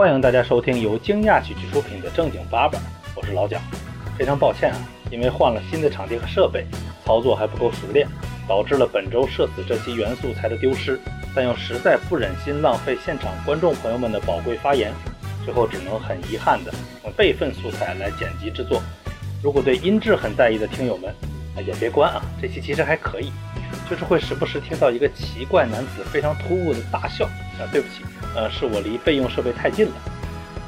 欢迎大家收听由惊讶喜剧出品的正经八百，我是老蒋。非常抱歉啊，因为换了新的场地和设备，操作还不够熟练，导致了本周社死这期原素材的丢失，但又实在不忍心浪费现场观众朋友们的宝贵发言，最后只能很遗憾的用备份素材来剪辑制作。如果对音质很在意的听友们，也别关啊，这期其实还可以，就是会时不时听到一个奇怪男子非常突兀的大笑啊，对不起，呃，是我离备用设备太近了。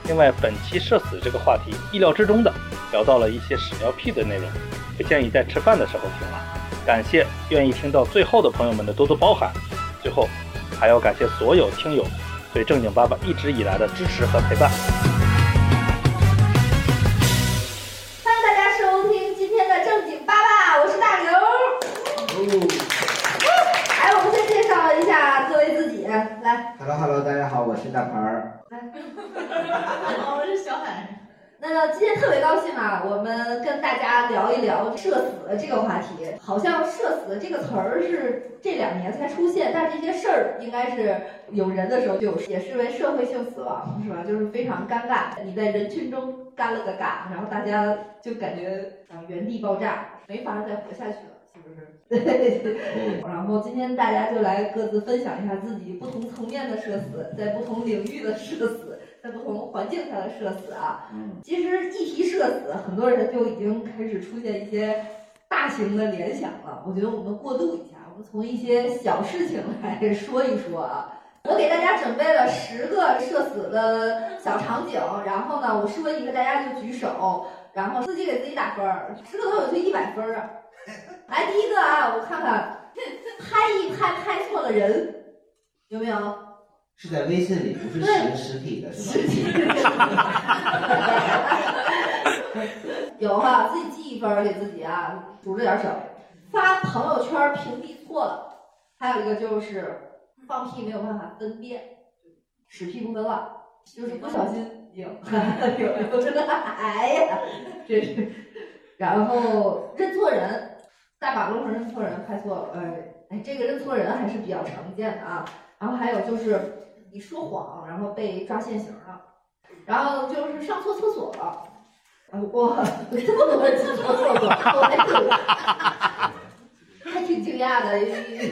另外，本期社死这个话题意料之中的聊到了一些屎尿屁的内容，不建议在吃饭的时候听了。感谢愿意听到最后的朋友们的多多包涵。最后，还要感谢所有听友对正经爸爸一直以来的支持和陪伴。来，Hello Hello，大家好，我是大盆儿。好，我是小海。那今天特别高兴啊，我们跟大家聊一聊社死的这个话题。好像“社死”这个词儿是这两年才出现，但这些事儿应该是有人的时候就有，也视为社会性死亡，是吧？就是非常尴尬，你在人群中干了个尬，然后大家就感觉啊原地爆炸，没法再活下去了。是不是？对。然后今天大家就来各自分享一下自己不同层面的社死，在不同领域的社死，在不同环境下的社死啊。嗯，其实一提社死，很多人就已经开始出现一些大型的联想了。我觉得我们过渡一下，我们从一些小事情来说一说啊。我给大家准备了十个社死的小场景，然后呢，我说一个大家就举手，然后自己给自己打分儿，十个都有就一百分儿啊。来，第一个啊，我看看，拍一拍拍错了人，有没有？是在微信里，不是实实体的，是吧？有哈，自己记一分儿给自己啊，数着点手。发朋友圈屏蔽错了，还有一个就是放屁没有办法分辨，屎屁不分了，就是不小心有 有有这个，哎呀，这是。然后认错人，大马路上认错人拍错呃，哎哎，这个认错人还是比较常见的啊。然后还有就是你说谎，然后被抓现行了，然后就是上错厕所了。啊，我，这么多人上错厕所，我还挺还挺惊讶的，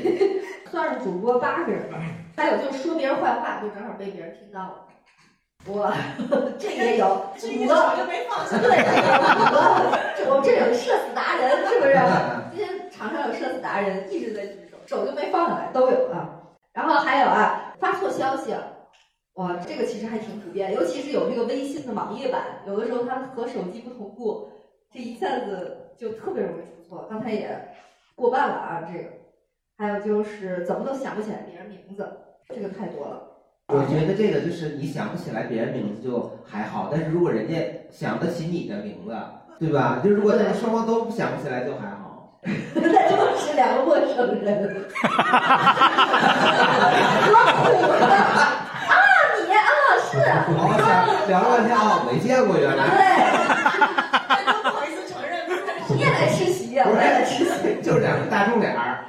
算是主播八个人吧。还有就是说别人坏话，就正好被别人听到了。我，这也有五个，就没放下。对，五个，这我这有社死达人，是不是？场上有社死达人一直在举手，手就没放下来，都有啊。然后还有啊，发错消息了。哇，这个其实还挺普遍，尤其是有这个微信的网页版，有的时候它和手机不同步，这一下子就特别容易出错。刚才也过半了啊，这个。还有就是怎么都想不起来别人名字，这个太多了。我觉得这个就是你想不起来别人名字就还好，但是如果人家想得起你的名字，对吧？就如果对双方都想不起来就还好。那就是两个陌生人。啊，你啊，是，我想聊了半天啊，没见过原来。对，都不好意思承认，你也来吃席呀，我也来吃席。就是两个大众脸儿。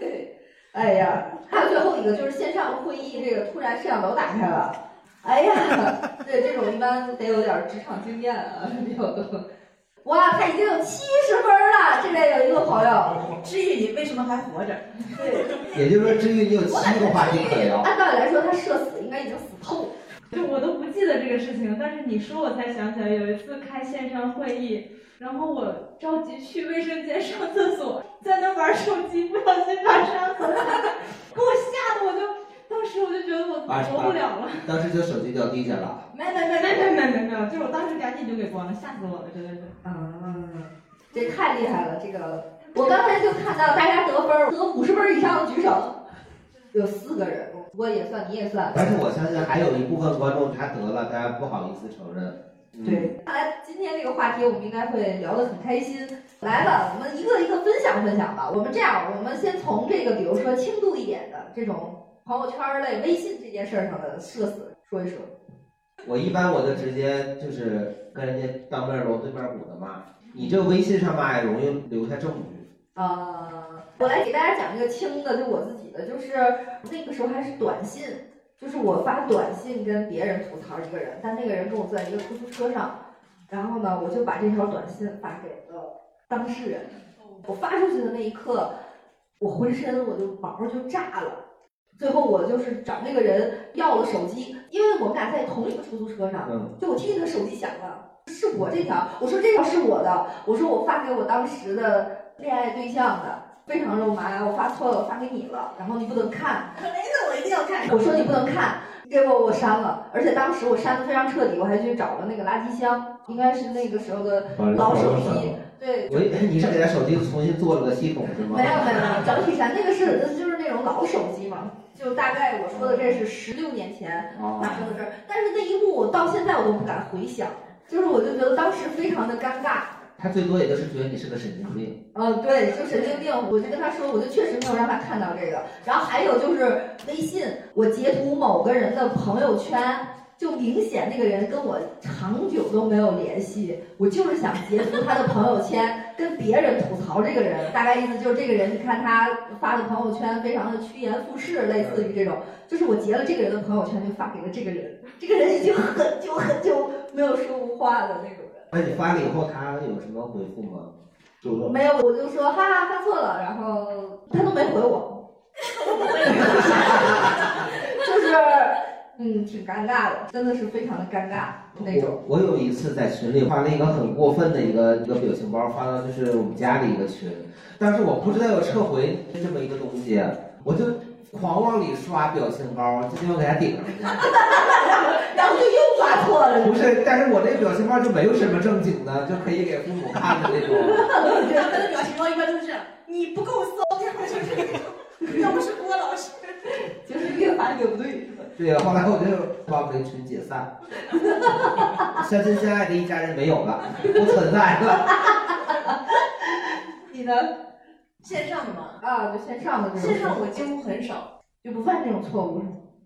对，哎呀，还有最后一个就是线上会议，这个突然摄像头打开了，哎呀，对，这种一般得有点职场经验啊，比较多。哇，他已经有七十分了，这边有一个朋友，治愈你为什么还活着？对，也就是说，治愈你有七个话题可聊。按道理来说他社死应该已经死透了。就我都不记得这个事情，但是你说我才想起来，有一次开线上会议，然后我着急去卫生间上厕所，在那玩手机，不小心把摄像头打开，给我吓得我就，当时我就觉得我把活不了了。当时就手机掉地下了。没没没没没没没有，就是我当时赶紧就给关了，吓死我了，真的是。嗯，这太厉害了，这个我刚才就看到大家得分儿，得五十分以上的举手，有四个人，不过也算你也算。但是我相信还有一部分观众他得了，大家不好意思承认。嗯、对，看来今天这个话题我们应该会聊得很开心。来吧，我们一个一个分享分享吧。我们这样，我们先从这个，比如说轻度一点的这种朋友圈类、微信这件事儿上的社死说一说。我一般我就直接就是跟人家当面锣对面鼓的骂，你这微信上骂也容易留下证据。呃，我来给大家讲一个轻的，就我自己的，就是那个时候还是短信，就是我发短信跟别人吐槽一个人，但那个人跟我坐在一个出租车上，然后呢，我就把这条短信发给了当事人。我发出去的那一刻，我浑身我就毛就炸了。最后我就是找那个人要了手机，因为我们俩在同一个出租车上，嗯，就我听见他手机响了，是我这条，我说这条是我的，我说我发给我当时的恋爱对象的，非常肉麻，我发错了，我发给你了，然后你不能看，没的，我一定要看。我说你不能看，结果我删了，而且当时我删的非常彻底，我还去找了那个垃圾箱，应该是那个时候的老手机，对，我以为 你是给他手机重新做了个系统是吗？没有没有没有，整体删那个是就是那种老手机嘛，就大概我说的这是十六年前哦发生的事儿，但是那一幕我到现在我都不敢回想，就是我就觉得当时非常的尴尬。他最多也就是觉得你是个神经病。嗯，对，就神经病，我就跟他说，我就确实没有让他看到这个。然后还有就是微信，我截图某个人的朋友圈，就明显那个人跟我长久都没有联系，我就是想截图他的朋友圈，跟别人吐槽这个人，大概意思就是这个人，你看他发的朋友圈非常的趋炎附势，类似于这种，就是我截了这个人的朋友圈，就发给了这个人，这个人已经很久很久没有说过话的那种人。那你发了以后，他有什么回复吗？没有，我就说哈哈发错了，然后他都没回我，就 是嗯挺尴尬的，真的是非常的尴尬那种。我我有一次在群里发了一个很过分的一个一个表情包，发到就是我们家里一个群，但是我不知道要撤回这么一个东西，我就狂往里刷表情包，就希望给他顶上去。然后就又发错了，不是，但是我这个表情包就没有什么正经的，就可以给父母看的那种。他的表情包一般都是你不够骚，要 么就是，要么是郭老师。就是越发越不对。对呀，后来我就把我们这个群解散，相亲相爱的一家人没有了，不存在了。你呢？线上的吗，啊，就线上的这种，线上我几乎很少，就不犯这种错误？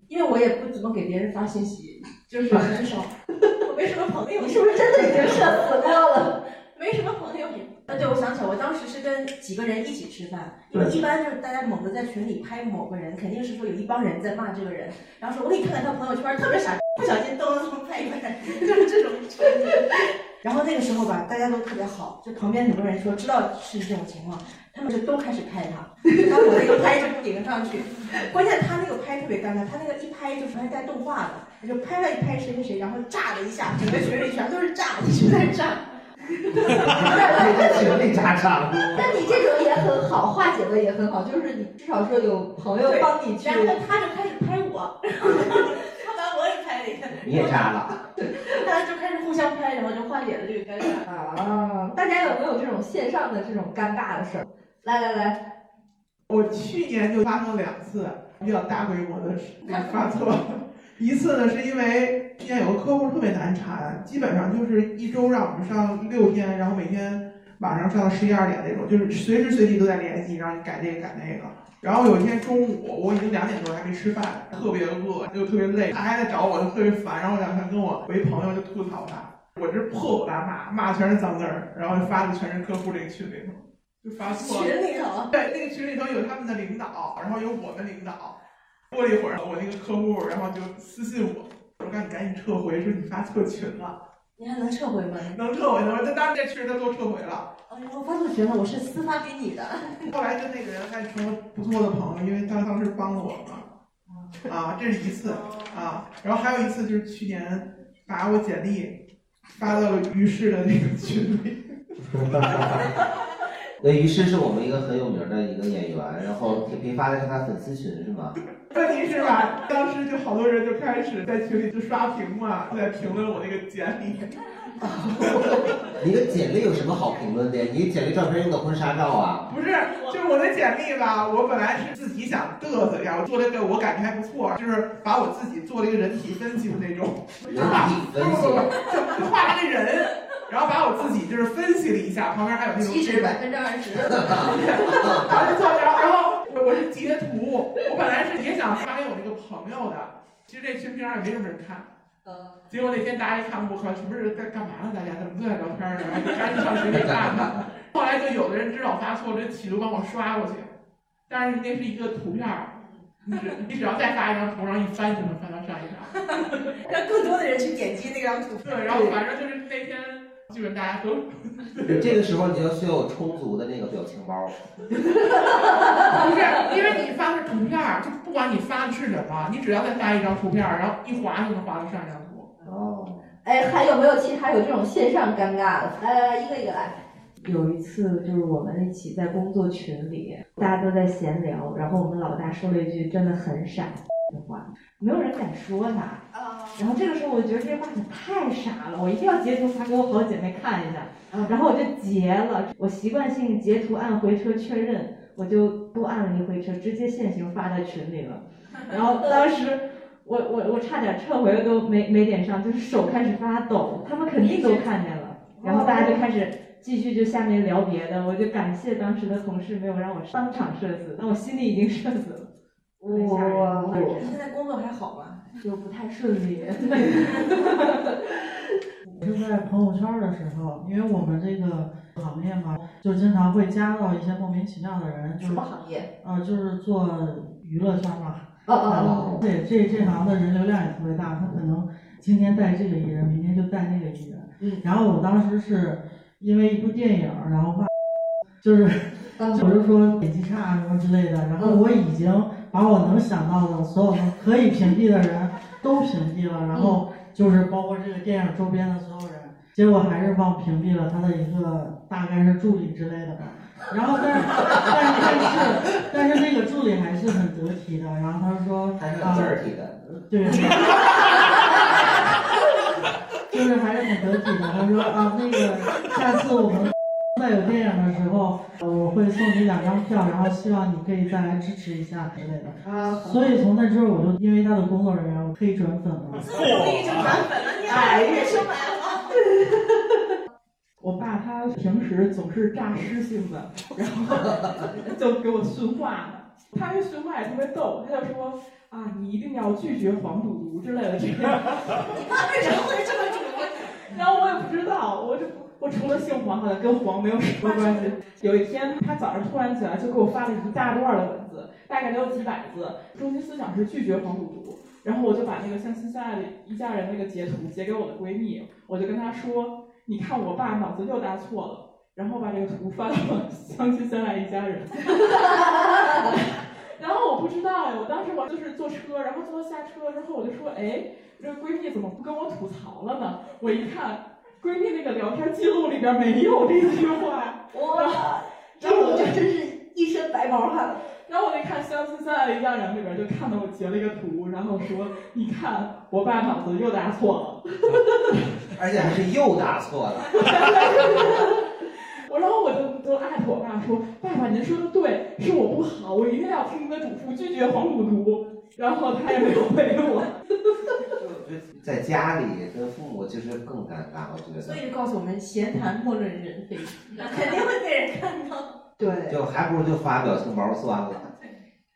因为我也不怎么给别人发信息，就是很少，我没什么朋友。你是不是真的已经社死过了？没什么朋友。啊，对，我想起来，我当时是跟几个人一起吃饭，因为一般就是大家猛地在群里拍某个人，肯定是说有一帮人在骂这个人，然后说我给你看看他朋友圈，特别傻，不小心咚咚咚拍一拍，就是这种场景。然后那个时候吧，大家都特别好，就旁边很多人说知道是这种情况，他们就都开始拍他，然后我那个拍就不顶上去。关键他那个拍特别尴尬，他那个一拍就是还带动画的，就拍了一拍谁谁谁，然后炸了一下，整个群里全都是炸，一直在炸。还在群里炸场。但你这种也很好，化解的也很好，就是你至少说有朋友帮你去。然后他就开始拍我，他把我也拍了一个，你也炸了。大家就开始互相拍，然后就化解了这个尴尬。啊，大家有没有这种线上的这种尴尬的事儿？来来来，我去年就发生两次比较大规模的 发错，一次呢是因为之前有个客户特别难缠，基本上就是一周让我们上六天，然后每天晚上上到十一二点那种，就是随时随地都在联系，让你改这个改那个。然后有一天中午，我已经两点多还没吃饭，特别饿又特别累，他还在找我，就特别烦。然后我两天跟我我一朋友就吐槽他，我这破口大骂，骂的全是脏字儿，然后发的全是客户这个群里头，就发错了。群里头，对，那个群里头有他们的领导，然后有我们领导。过了一会儿，我那个客户然后就私信我，我说赶紧赶紧撤回，说你发错群了。你还能撤回吗？能撤回的，他当然这群他都撤回了。哎呀，我发错群了，我是私发给你的。后来跟那个人还成了不错的朋友，因为他当时帮了我嘛。啊，这是一次啊，然后还有一次就是去年把我简历发到了于适的那个群里。那于是是我们一个很有名的一个演员，然后铁皮发的是他粉丝群是吗？问题是吧，当时就好多人就开始在群里就刷屏嘛，就在评论我那个简历。你的简历有什么好评论的？你简历照片用的婚纱照啊？不是，就是我的简历吧，我本来是自己想嘚瑟一下，我做了一个我感觉还不错，就是把我自己做了一个人体分析的那种，人体分析，就画了个人，然后把我自己就是分析了一下，旁边还有那种七十百分之二十。然后然后然后我是截图，我本来是也想发给我那个朋友的，其实这群平常也没什么人看。结果那天大家一看，我靠，是不是在干嘛呢？大家怎么都在聊天呢？赶紧上群里看看。后来就有的人知道我发错了，就企图帮我刷过去，但是那是一个图片儿，你只你只要再发一张图，然后一翻就能翻到上一张。让更多的人去点击那张图。对，然后反正就是那天基本大家都这个时候你就需要有充足的那个表情包。不是，因为你发的是图片儿，就不管你发的是什么，你只要再发一张图片儿，然后一划就能划到上一张图。哦。哎，还有没有其他有这种线上尴尬的？来来来，一个一个来。有一次，就是我们一起在工作群里，大家都在闲聊，然后我们老大说了一句真的很傻的话，没有人敢说他。然后这个时候，我觉得这话可太傻了，我一定要截图发给我好姐妹看一下。然后我就截了，我习惯性截图按回车确认，我就多按了一回车，直接现行发在群里了。然后当时我我我差点撤回了都没没点上，就是手开始发抖，他们肯定都看见了。然后大家就开始。继续就下面聊别的，我就感谢当时的同事没有让我当场社死，但我心里已经社死了。哇！现在工作还好吧？就不太顺利。我是在朋友圈的时候，因为我们这个行业嘛，就经常会加到一些莫名其妙的人。什么行业？呃，就是做娱乐圈嘛。哦哦。对，这这行的人流量也特别大，他可能今天带这个艺人，明天就带那个艺人。嗯。然后我当时是。因为一部电影，然后骂，就是，我就说演技差什么之类的，然后我已经把我能想到的所有可以屏蔽的人都屏蔽了，然后就是包括这个电影周边的所有人，结果还是帮我屏蔽了他的一个大概是助理之类的吧，然后但是但是但是但是那个助理还是很得体的，然后他说还是很得体的，对。就是还是很得体的。他说啊，那个下次我们再有电影的时候，我会送你两张票，然后希望你可以再来支持一下之类的。啊。所以从那之后，我就因为他的工作人员，我可以转粉了。可以转粉了，你还越说买了。我爸他平时总是诈尸性的，然后 就给我训话呢。他那训话也特别逗，他就说啊，你一定要拒绝黄赌毒之类的这些。你爸为什么会这么主？然后我也不知道，我这我除了姓黄，好像跟黄没有什么关系。有一天他早上突然起来就给我发了一大段的文字，大概得有几百字，中心思想是拒绝黄赌毒。然后我就把那个相亲相爱的一家人那个截图截给我的闺蜜，我就跟她说，你看我爸脑子又搭错了。然后把这个图发到相亲相爱一家人。然后我不知道呀，我当时我就是坐车，然后坐到下车之后，我就说，哎，这个闺蜜怎么不跟我吐槽了呢？我一看，闺蜜那个聊天记录里边没有这句话。哇，然后我就真是一身白毛汗。然后我一看相亲相爱的一家人里边，就看到我截了一个图，然后说，你看我爸脑子又搭错了，而且还是又搭错了。我然后我就就艾特我爸说：“爸爸，您说的对，是我不好，我一定要听您的嘱咐，拒绝黄赌毒。”然后他也没有回我。在家里跟父母就是更尴尬，我觉得。所以就告诉我们，闲谈莫论人非，肯定会被人看到。对。就还不如就发表情包算了。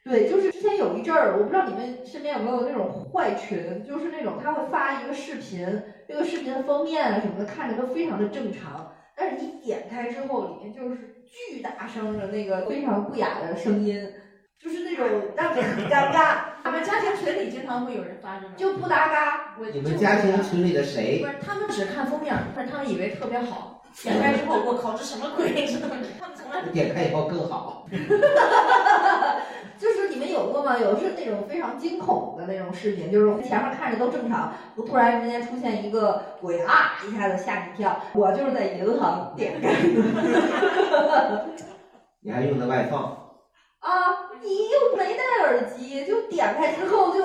对，就是之前有一阵儿，我不知道你们身边有没有那种坏群，就是那种他会发一个视频，这个视频的封面啊什么的，看着都非常的正常。但是你点开之后，里面就是巨大声的那个非常不雅的声音，就是那种让你很尴尬。我们家庭群里经常会有人发这种，就不搭嘎。你们家庭群里的谁？不是，他们只看封面，但他们以为特别好。点开之后，我靠，这什么鬼？他们从来 点开以后更好。就是你们有过吗？有是那种非常惊恐的那种视频，就是前面看着都正常，突然之间出现一个鬼啊，一下子吓你一跳。我就是在银行点开的。你还用的外放？啊，你又没戴耳机，就点开之后就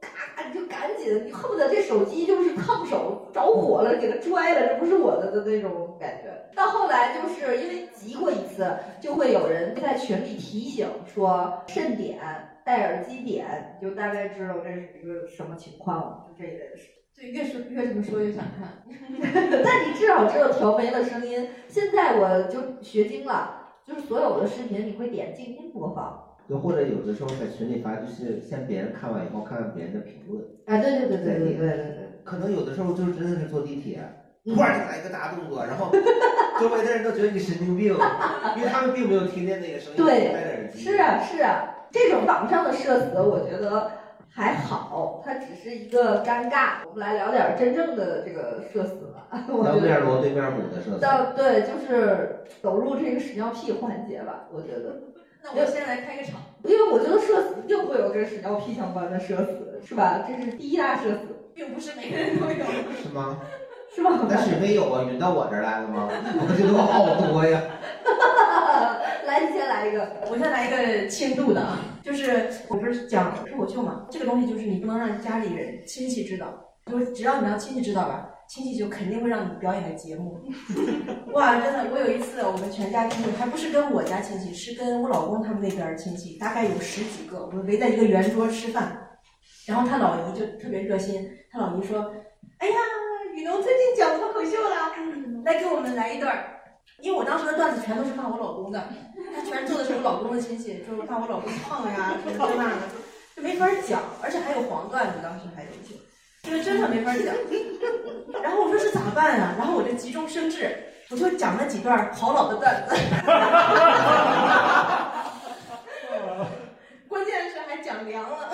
咔。你就赶紧，你恨不得这手机就是烫手着火了，给它拽了，这不是我的的那种感觉。到后来就是因为急过一次，就会有人在群里提醒说慎点，戴耳机点，就大概知道这是一个什么情况了，就这一类的事。对，越说越这么说越想看。但你至少知道调没了声音。现在我就学精了，就是所有的视频你会点静音播放。就或者有的时候在群里发，就是先别人看完以后看看别人的评论。哎，对对对对对对对对。可能有的时候就是真的是坐地铁，突然就来一个大动作，然后 周围的人都觉得你神经病，因为他们并没有听见那个声音，戴着耳机。是啊是啊，这种网上的社死，我觉得还好，它只是一个尴尬。我们来聊点真正的这个社死吧。我当觉得，面锣对面鼓的社死。到对，就是走入这个屎尿屁环节吧。我觉得，那我先来开个场，因为我觉得社死一定会有跟屎尿屁相关的社死，是吧？这是第一大社死，并不是每个人都有。是吗？是吗？那谁没有啊？匀到我这儿来了吗？我觉得我好多呀。来，你先来一个。我先来一个轻度的啊，就是我不是讲脱口秀嘛，这个东西就是你不能让家里人、亲戚知道，就只要你让亲戚知道吧，亲戚就肯定会让你表演个节目。哇，真的，我有一次我们全家亲戚，还不是跟我家亲戚，是跟我老公他们那边儿亲戚，大概有十几个，我们围在一个圆桌吃饭，然后他老姨就特别热心，他老姨说：“哎呀，雨农最近讲脱口秀了，来给我们来一段儿。”因为我当时的段子全都是骂我老公的，他全做的是我老公的亲戚，就是骂我老公胖呀什么这那的，就没法讲，而且还有黄段子，当时还有一些，就是真的没法讲。然后我说是咋办啊？然后我就急中生智，我就讲了几段好老的段子，关键是还讲凉了。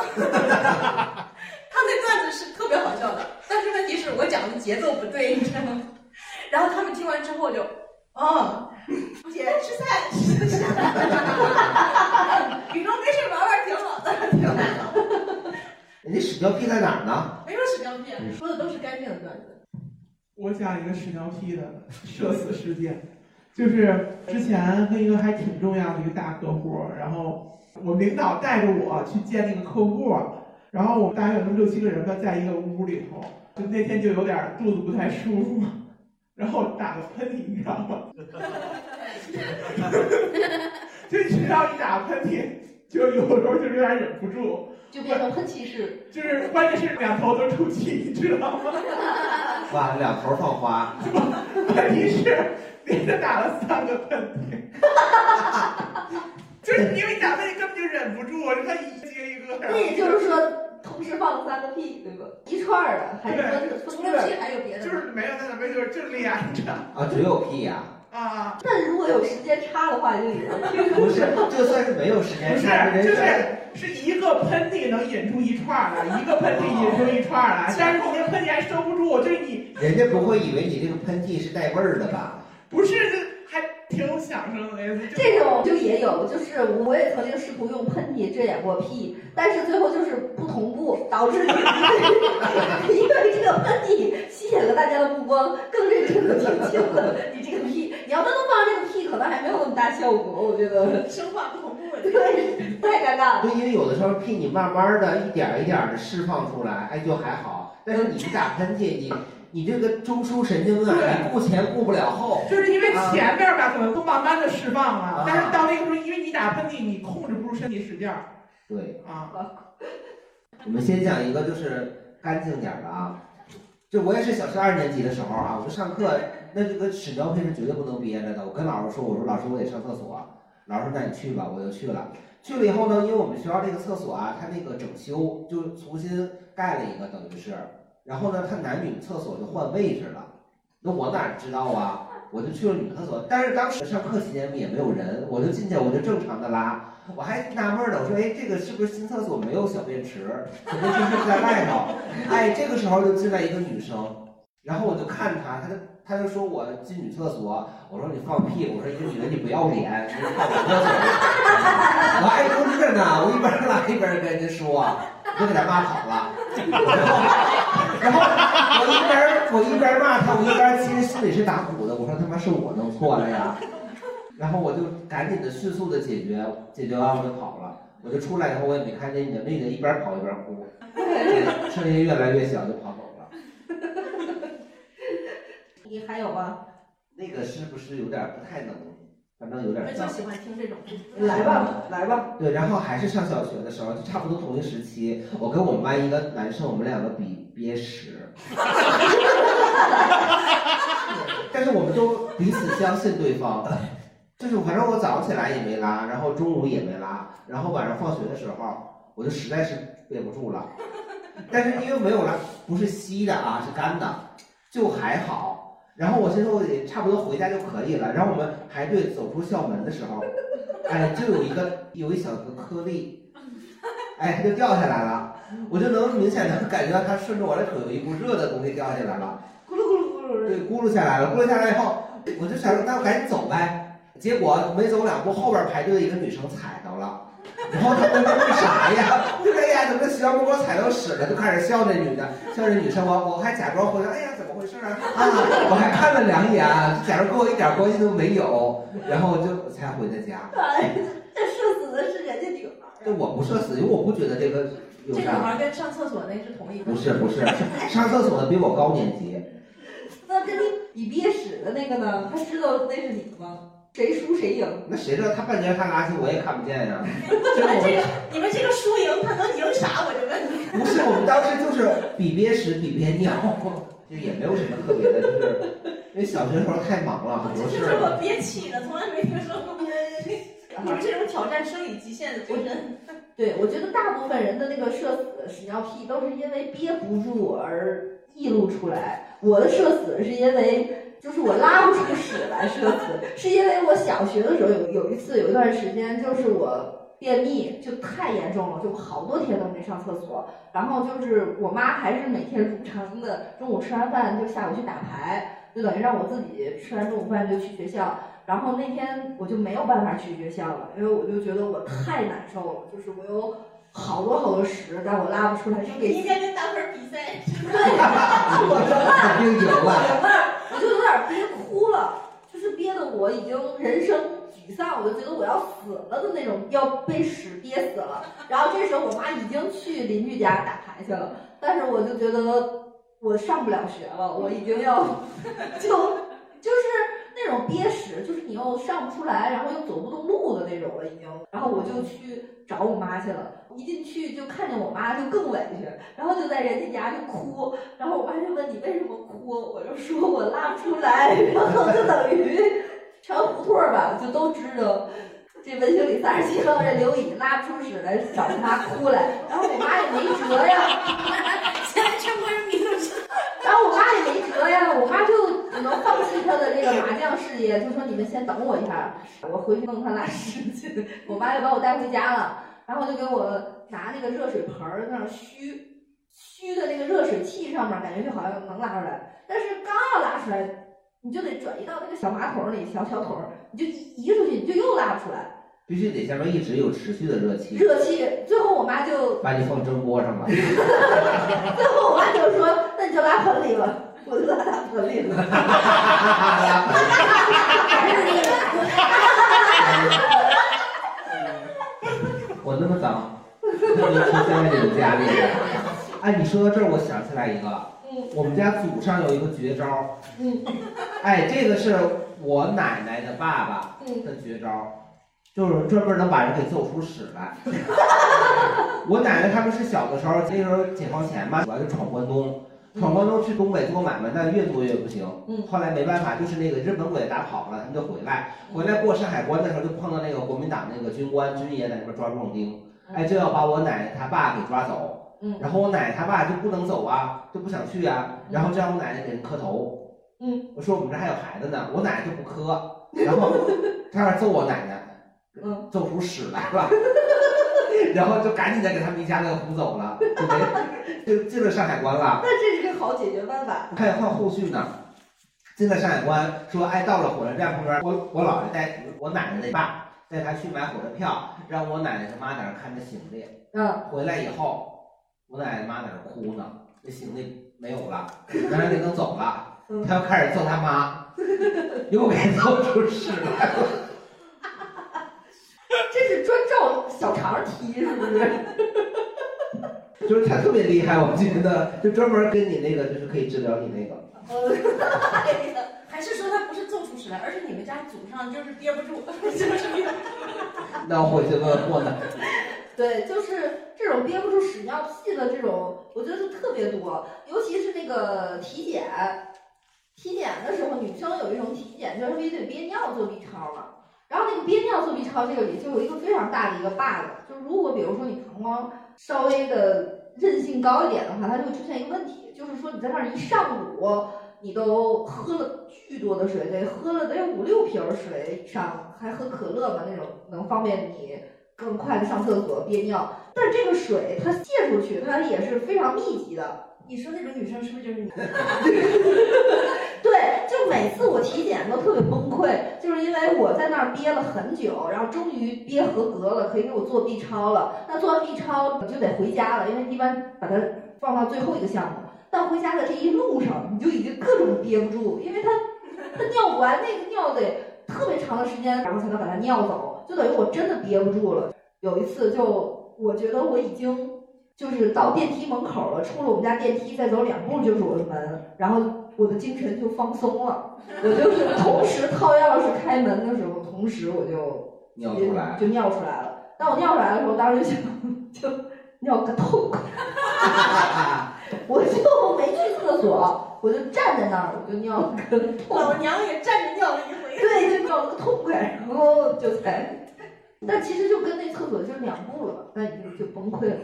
他那段子是特别好笑的，但是问题是我讲的节奏不对，你知道吗？然后他们听完之后就。哦，姐吃菜，吃菜。雨中没事玩玩挺好的，挺好的。人家屎尿屁在哪儿呢？没有屎尿屁，说的都是干净的段子。我讲一个屎尿屁的社死事件，就是之前跟一个还挺重要的一个大客户，然后我领导带着我去见那个客户，然后我们大概有那么六七个人吧，在一个屋里头，就那天就有点肚子不太舒服。然后打个喷嚏，你知道吗？就你知道一打喷嚏，就有时候就有点忍不住，就变成喷气式。就是关键是两头都出气，你知道吗？哇，两头放花。问题是连着打了三个喷嚏，就是因为打喷嚏根本就忍不住，他一接一个。那也就是说。同时放了三个屁，对吧？一串儿的，还是分除了屁还有别的？就是没有那没就是就连着。啊，只有屁呀！啊。那如果有时间差的话，就也 不是，就算是没有时间差，不是，就是是一个喷嚏能引出一串来，一个喷嚏引出一串来，但是你那喷嚏还收不住，就是你。人家不会以为你这个喷嚏是带味儿的吧？不是，这还挺有响声的。这种就也有，就是我也曾经试图用喷嚏遮掩过屁，但是最后就是不同步，导致 因为这个喷嚏吸引了大家的目光，更认真的听清了你这个屁。你要单独放这个屁，可能还没有那么大效果，我觉得。声化不同步，对，太尴尬了。对，因为有的时候屁你慢慢的一点一点的释放出来，哎，就还好。但是你一打喷嚏，你。你这个中枢神经啊，你顾前顾不了后，就是因为前面吧，可能都慢慢的释放了，但是到那个时候，因为你打喷嚏，你控制不住身体使劲儿。对啊。我们先讲一个就是干净点的啊，就我也是小学二年级的时候啊，我就上课，那这个屎尿屁是绝对不能憋着的。我跟老师说，我说老师我得上厕所，老师说那你去吧，我就去了。去了以后呢，因为我们学校这个厕所啊，它那个整修就重新盖了一个，等于是。然后呢，他男女厕所就换位置了，那我哪知道啊？我就去了女厕所，但是当时上课期间也没有人，我就进去，我就正常的拉，我还纳闷呢，我说，哎，这个是不是新厕所没有小便池？肯定是在外头。哎，这个时候就进来一个女生，然后我就看她，她就她就说我进女厕所，我说你放屁，我说一个女的你不要脸，你放我厕所，我还蹲着呢，我一边拉一边跟人家说，我给他骂跑了。然后我一边我一边骂他，我一边其实心里是打鼓的。我说他妈是我弄错了呀！然后我就赶紧的、迅速的解决，解决完我就跑了。我就出来以后，我也没看见你的那个一边跑一边哭，声音越来越小就跑走了。你还有吗？那个是不是有点不太能？反正有点。我就喜欢听这种。来吧，来吧。对，然后还是上小学的时候，就差不多同一时期，我跟我们班一个男生，我们两个比憋屎。但是我们都彼此相信对方，就是反正我早上起来也没拉，然后中午也没拉，然后晚上放学的时候，我就实在是憋不住了。但是因为没有拉，不是稀的啊，是干的，就还好。然后我现在我也差不多回家就可以了。然后我们排队走出校门的时候，哎，就有一个有一小个颗粒，哎，它就掉下来了，我就能明显的感觉到它顺着我的腿有一股热的东西掉下来了，咕噜咕噜咕噜，对，咕噜下来了，咕噜下来以后，我就想说那我赶紧走呗，结果没走两步，后边排队的一个女生踩到了。然后他们问为啥呀？就哎呀，怎么学校门口踩到屎了？就开始笑那女的，笑这女生。我我还假装回来，哎呀，怎么回事啊？啊，我还看了两眼，假装跟我一点关系都没有，然后就才回的家。哎，这社死的是人家女孩。这我不社死，因为我不觉得这个有这女啥。孩跟上厕所那是同一个。不是不是，上厕所的比我高年级。那跟你比憋屎的那个呢？他知道那是你吗？谁输谁赢？那谁知道他半截看垃圾我也看不见呀？你们这个你们这个输赢，他能赢啥？我就问你。不是，我们当时就是比憋屎比憋尿，就也没有什么特别的，就是因为小学时候太忙了，很多事儿。这是我憋气的，从来没听说过。你们这种挑战生理极限的精神。对，我觉得大部分人的那个社死屎尿屁都是因为憋不住而溢露出来。我的社死是因为就是我拉不出屎来社死，是因为我小学的时候有有一次有一段时间就是我便秘就太严重了，就好多天都没上厕所。然后就是我妈还是每天如常的中午吃完饭就下午去打牌，就等于让我自己吃完中午饭就去学校。然后那天我就没有办法去学校了，因为我就觉得我太难受了，就是我有好多好多屎，但我拉不出来，就给应该跟大分比赛。对，我赢了我赢了，我就有点憋哭了，就是憋得我已经人生沮丧，我就觉得我要死了的那种，要被屎憋死了。然后这时候我妈已经去邻居家打牌去了，但是我就觉得我上不了学了，我已经要 就就是那种憋屎，就是你又上不出来，然后又走不动路的那种了已经。然后我就去找我妈去了，一进去就看见我妈就更委屈，然后就在人家家就哭，然后我妈就问你为什么哭，我就说我拉不出来，然后就等于全胡同儿吧就都知道。这文兴里三十七号这刘乙拉不出屎来找他妈哭来，然后我妈也没辙呀。现在全国人民都知道。然后我妈也没辙呀，我妈就只能放弃他的这个麻将事业，就说你们先等我一下，我回去弄他拉屎去。我妈就把我带回家了，然后就给我拿那个热水盆儿在那儿虚，虚的那个热水器上面，感觉就好像能拉出来，但是刚要拉出来，你就得转移到那个小马桶里，小小桶儿，你就移出去，你就又拉不出来。必须得下面一直有持续的热气。热气，最后我妈就把你放蒸锅上了。最后我妈就说：“那你就拉盆里吧。”我就拉大盆里了。我那么脏，那就出现在你们家里了。哎，你说到这儿，我想起来一个，我们家祖上有一个绝招。嗯。哎，这个是我奶奶的爸爸的绝招，就是专门能把人给揍出屎来。我奶奶他们是小的时候，那时候解放前嘛，主要就闯关东。闯关东去东北做买卖，但越做越不行。嗯。后来没办法，就是那个日本鬼打跑了，他们就回来。回来过山海关的时候，就碰到那个国民党那个军官军爷在那边抓壮丁，哎，就要把我奶奶他爸给抓走。嗯。然后我奶奶他爸就不能走啊，就不想去啊，然后就让我奶奶给人磕头。嗯。我说我们这还有孩子呢，我奶奶就不磕，然后他那揍我奶奶，嗯，揍出屎来了。然后就赶紧再给他们一家给轰走了，就没就进了上海关了。那这是个好解决办法。还换后续呢，进了上海关，说哎到了火车站旁边，我我姥爷带我奶奶的爸带他去买火车票，让我奶奶他妈在那看着行李。嗯。回来以后，我奶奶妈在那哭呢，这行李没有了，让人给弄走了，他又开始揍他妈，又给揍出屎来了。这是专照小肠踢是不是？就是他特别厉害，我觉得就专门跟你那个，就是可以治疗你那个。呃 还是说他不是做出屎来，而是你们家祖上就是憋不住，就是憋不住。那我回去问问呢。对，就是这种憋不住屎尿屁的这种，我觉得特别多，尤其是那个体检，体检的时候，女生有一种体检，就是必须得憋尿做 B 超嘛。然后那个憋尿做 B 超这个里就有一个非常大的一个 bug，就是如果比如说你膀胱稍微的韧性高一点的话，它就会出现一个问题，就是说你在那儿一上午，你都喝了巨多的水，得喝了得有五六瓶水以上，还喝可乐嘛那种能方便你更快的上厕所憋尿。但是这个水它泄出去，它也是非常密集的。你说那种女生是不是就是你？对，就每次我提我特别崩溃，就是因为我在那儿憋了很久，然后终于憋合格了，可以给我做 B 超了。那做完 B 超我就得回家了，因为一般把它放到最后一个项目。但回家的这一路上，你就已经各种憋不住，因为它它尿不完，那个尿得特别长的时间，然后才能把它尿走，就等于我真的憋不住了。有一次，就我觉得我已经就是到电梯门口了，出了我们家电梯，再走两步就是我的门，然后我的精神就放松了，我就是同时掏钥匙开门的时候，同时我就尿出来就尿出来了。当我尿出来的时候，当时就想就尿个痛快，我就没去厕所，我就站在那儿，我就尿了个痛快。老娘也站着尿了一回。对，就尿了个痛快，然后就才。但其实就跟那厕所就两步了，那已经就崩溃了。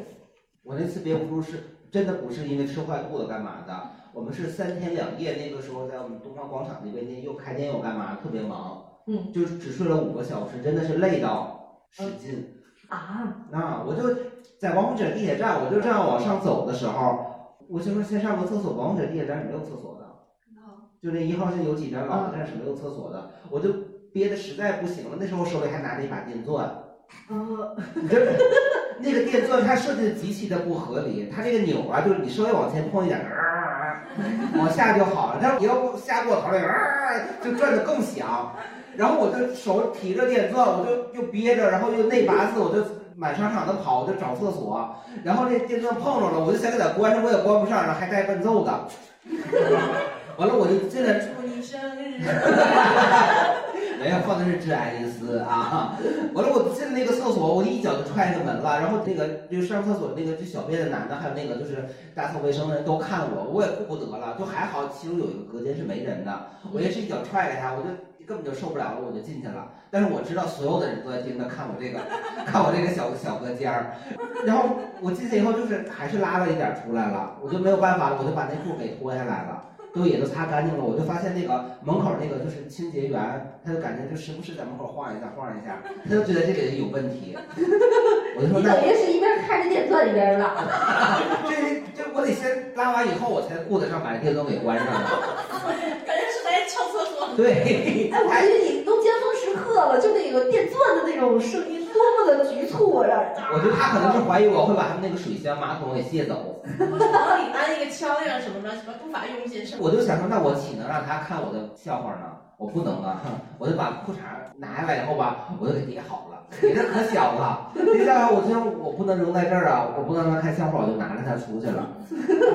我那次憋不住是真的不是因为吃坏肚子干嘛的，我们是三天两夜，那个时候在我们东方广场那边，那又开店又干嘛，特别忙，嗯，就只睡了五个小时，真的是累到使劲。啊，那我就在王府井地铁站，我就这样往上走的时候，我就说先上个厕所。王府井地铁站是没有厕所的，就那一号线有几站老的站是没有厕所的，我就憋得实在不行了。那时候手里还拿着一把电钻，呃，你这那个电钻它设计的极其的不合理，它这个钮啊，就是你稍微往前碰一点，啊，往下就好了。但是你要下过头来，啊，就转的更响。然后我就手提着电钻，我就又憋着，然后又内八字，我就满商场的跑，我就找厕所。然后这电钻碰着了，我就想给它关上，我也关不上，然后还带伴奏的。完了我就进来，祝你生日。没有放的是《致爱丽丝》啊！完了，我进那个厕所，我一脚就踹开门了。然后那个就上厕所那个就小便的男的，还有那个就是打扫卫生的人都看我，我也顾不得了，就还好，其中有一个隔间是没人的，我也是一脚踹开他，我就根本就受不了了，我就进去了。但是我知道所有的人都在盯着看我这个，看我这个小小隔间儿。然后我进去以后，就是还是拉了一点出来了，我就没有办法了，我就把内裤给脱下来了。都也都擦干净了，我就发现那个门口那个就是清洁员，他就感觉就时不时在门口晃一下晃一下，他就觉得这里有问题。我就说那你等于是一边看着电钻一边拉。这这我得先拉完以后，我才顾得上把电钻给关上。感觉是来上厕所。对。哎，我觉得你都尖峰时刻了，就那个电钻的那种声音多么的局促啊，让人。我觉得他可能是怀疑我会把他们那个水箱马桶给卸走。往里安一个枪呀什么的，什么不法用心什么。我就想说，那我岂能让他看我的笑话呢？我不能啊！我就把裤衩拿下来以后吧，我就给叠好了，叠的可小了。叠下来，我就我不能扔在这儿啊，我不能让他看笑话，我就拿着它出去了。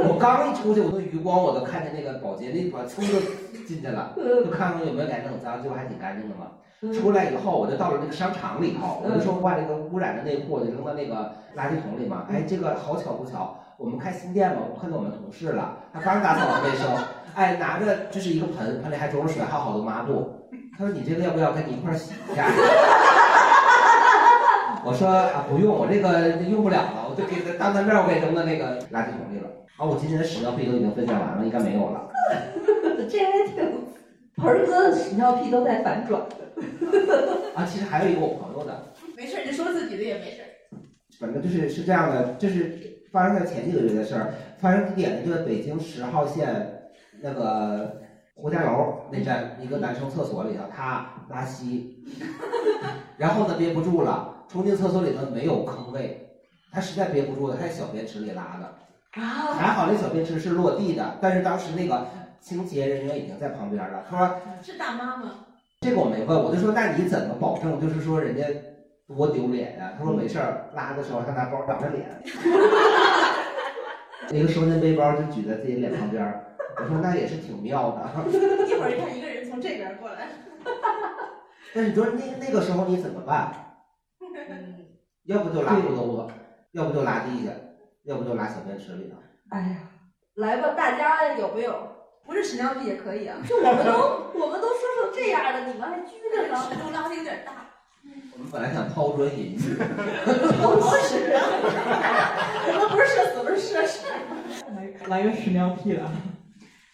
我刚一出去，我的余光我都看见那个保洁那把冲就进去了，就看看有没有给弄脏，结果还挺干净的嘛。出来以后，我就到了那个商场里头，我就说把那个污染的内裤我就扔到那个垃圾桶里嘛。哎，这个好巧不巧，我们开新店嘛，我碰到我们同事了，他刚打扫完卫生，哎，拿着就是一个盆，盆里还装着水，还有好多抹布。他说你这个要不要跟你一块洗一下？我说啊不用，我这个用不了了，我就给他当当面我给扔到那个垃圾桶里了。啊，我今天的屎尿屁都已经分享完了，应该没有了。这还挺，盆儿哥的屎尿屁都在反转。啊，其实还有一个我朋友的，没事，你说自己的也没事。反正就是是这样的，这是发生在前几个月的事儿。发生地点呢就在北京十号线那个胡家楼那站一个男生厕所里头，他拉稀，然后呢憋不住了，冲进厕所里头没有坑位，他实在憋不住了，他在小便池里拉的。啊，还好那小便池是落地的，但是当时那个清洁人员已经在旁边了。他说是大妈吗？这个我没问，我就说那你怎么保证就是说人家多丢脸呀、他说没事儿，拉的时候他拿包挡着脸，那个收纳背包就举在自己脸旁边儿。我说那也是挺妙的。一会儿你看一个人从这边过来，但是你说那那个时候你怎么办？要不就拉裤兜子，要不就拉地下，要不就拉小便池里头。哎呀，来吧，大家有没有？不是屎尿屁也可以啊。就我们都我们都说成这样了，你们还拘着呢。尺度拉的有点大。我们本来想抛砖引玉，不是啊，我们不是社死，不是社屎。来个屎尿屁的，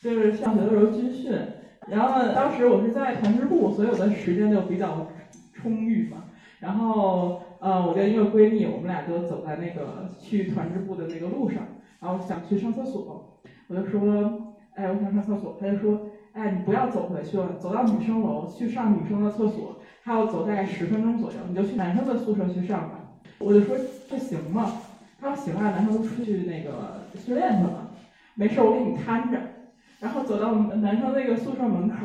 就是上学的时候军训，然后，当时我是在团支部，所以我的时间就比较充裕嘛。然后呃，我跟一个闺蜜，我们俩就走在那个去团支部的那个路上，然后想去上厕所，我就说，哎，我想上厕所，他就说，哎，你不要走回去了，走到女生楼去上女生的厕所，还要走大概十分钟左右，你就去男生的宿舍去上吧。我就说这行吗？他说行啊，男生都出去那个训练去了，没事，我给你看着。然后走到男生那个宿舍门口，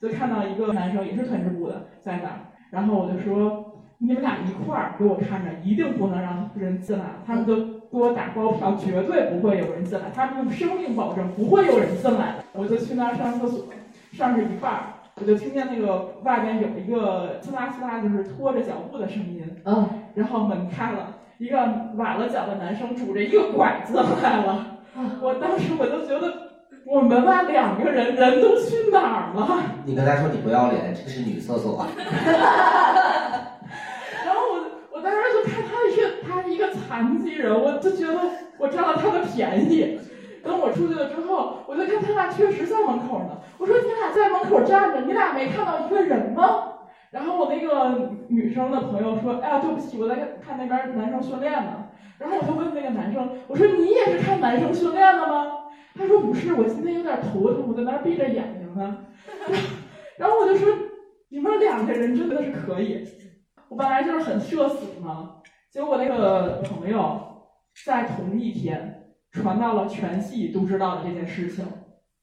就看到一个男生也是团支部的在那儿，然后我就说你们俩一块儿给我看着，一定不能让人进来。他们就给我打包票，绝对不会有人进来，他们用生命保证不会有人进来的。我就去那儿上厕所，上着一半儿，我就听见那个外边有一个呲啦呲啦，就是拖着脚步的声音。嗯，然后门开了，一个崴了脚的男生拄着一个拐子来了。我当时我就觉得。我门外两个人，人都去哪儿了？你跟他说你不要脸，这是女厕所。然后我我当时就看他一个他一个残疾人，我就觉得我占了他的便宜。等我出去了之后，我就看他俩确实在门口呢。我说你俩在门口站着，你俩没看到一个人吗？然后我那个女生的朋友说，哎呀，对不起，我在看那边男生训练呢。然后我就问那个男生，我说你也是看男生训练的吗？他说不是，我今天有点头疼，我在那儿闭着眼睛呢。然后我就说，你们两个人真的是可以。我本来就是很社死嘛，结果那个朋友在同一天传到了全系都知道的这件事情。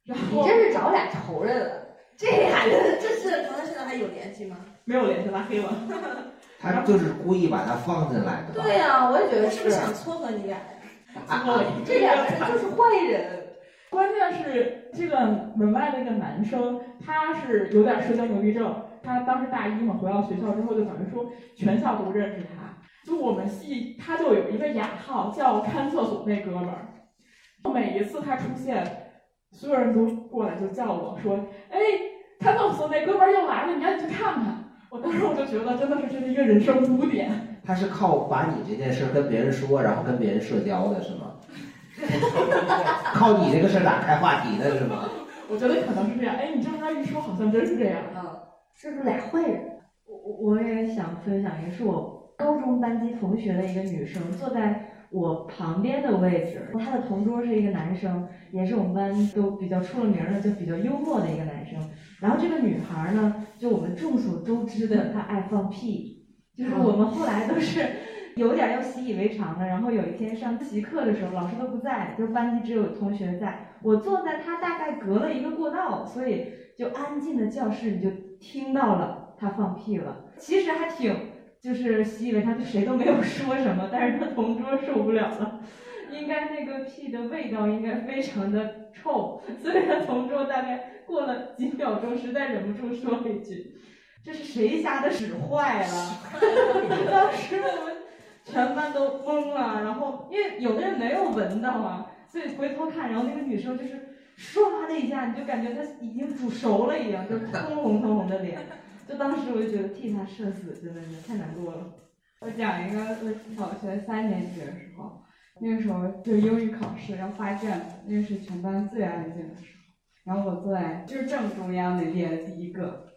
然后你这是找俩仇人了，这俩人这是他们现在还有联系吗？没有联系，拉黑了。他就是故意把他放进来的。对呀，我也觉得是不是想撮合你俩呀？这两个人就是坏人。关键是这个门外那个男生，他是有点社交牛逼症。他当时大一嘛，回到学校之后就等于说全校都认识他。就我们系他就有一个雅号叫看厕所那哥们儿。每一次他出现，所有人都过来就叫我说：“哎，看厕所那哥们儿又来了，你赶紧去看看。”我当时我就觉得真的是这是一个人生污点。他是靠把你这件事跟别人说，然后跟别人社交的是吗？靠你这个事儿打开话题的是吗？我觉得可能是这样。哎，你这么一说，好像真是这样。嗯，是不是俩坏人？我我我也想分享一个，是我高中班级同学的一个女生，坐在我旁边的位置。她的同桌是一个男生，也是我们班都比较出了名的，就比较幽默的一个男生。然后这个女孩呢，就我们众所周知的，她爱放屁，就是我们后来都是。有点要习以为常的，然后有一天上自习课的时候，老师都不在，就班级只有同学在。我坐在他大概隔了一个过道，所以就安静的教室，你就听到了他放屁了。其实还挺就是习以为常，就谁都没有说什么，但是他同桌受不了了，应该那个屁的味道应该非常的臭，所以他同桌大概过了几秒钟，实在忍不住说了一句：“这是谁家的屎坏了？” 当时我们。全班都懵了，然后因为有的人没有闻到啊，所以回头看，然后那个女生就是唰的一下，你就感觉她已经煮熟了一样，就通红通红的脸，当时我就觉得替他社死，真的是太难过了。我讲一个我小学三年级的时候，那个时候就英语考试要发卷子，那个是全班最安静的时候，然后我坐在就是正中央那列的第一个，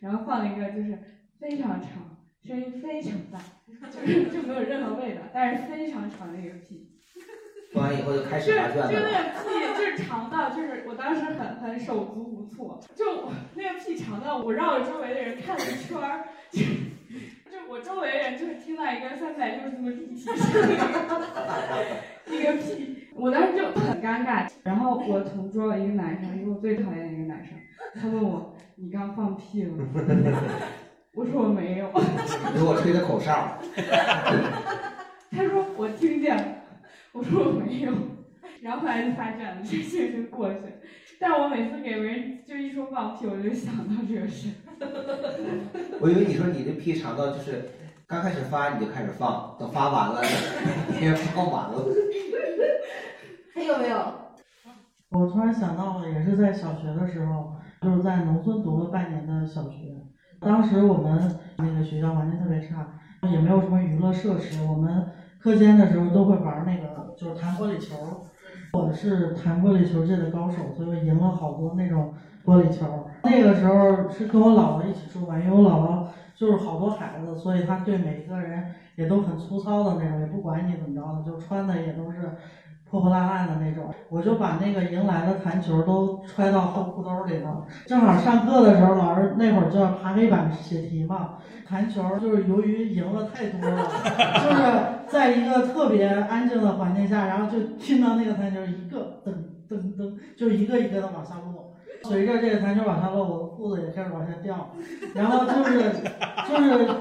然后放了一个就是非常长。声音非常大，就是就没有任何味道，但是非常长的一个屁。放完以后就开始发卷子。就那个屁，就是长到，就是我当时很很手足无措，就那个屁长到我绕着周围的人看了一圈儿，就就我周围人就是听到一个三百六十度的立体声，那个屁，我当时就很尴尬。然后我同桌一个男生，因为我最讨厌的一个男生，他问我：“你刚放屁了？” 我说我没有，你给我吹的口哨。他说我听见了，我说我没有，然后后来就发展了，这事情就过去了。但我每次给别人就一说放屁，我就想到这个事。我以为你说你的屁长到就是刚开始发你就开始放，等发完了你也放完了。还有没有？我突然想到了，也是在小学的时候，就是在农村读了半年的小学。当时我们那个学校环境特别差，也没有什么娱乐设施。我们课间的时候都会玩那个，就是弹玻璃球。我是弹玻璃球界的高手，所以我赢了好多那种玻璃球。那个时候是跟我姥姥一起住吧，因为我姥姥就是好多孩子，所以他对每一个人也都很粗糙的那种，也不管你怎么着的，就穿的也都是破破烂烂的那种。我就把那个赢来的弹球都揣到后裤兜里头。正好上课的时候，老师那会儿就要爬黑板写题嘛，弹球就是由于赢了太多了，就是在一个特别安静的环境下，然后就听到那个弹球一个噔噔噔，就一个一个的往下落。随着这个弹球往下落，我的裤子也开始往下掉，然后就是就是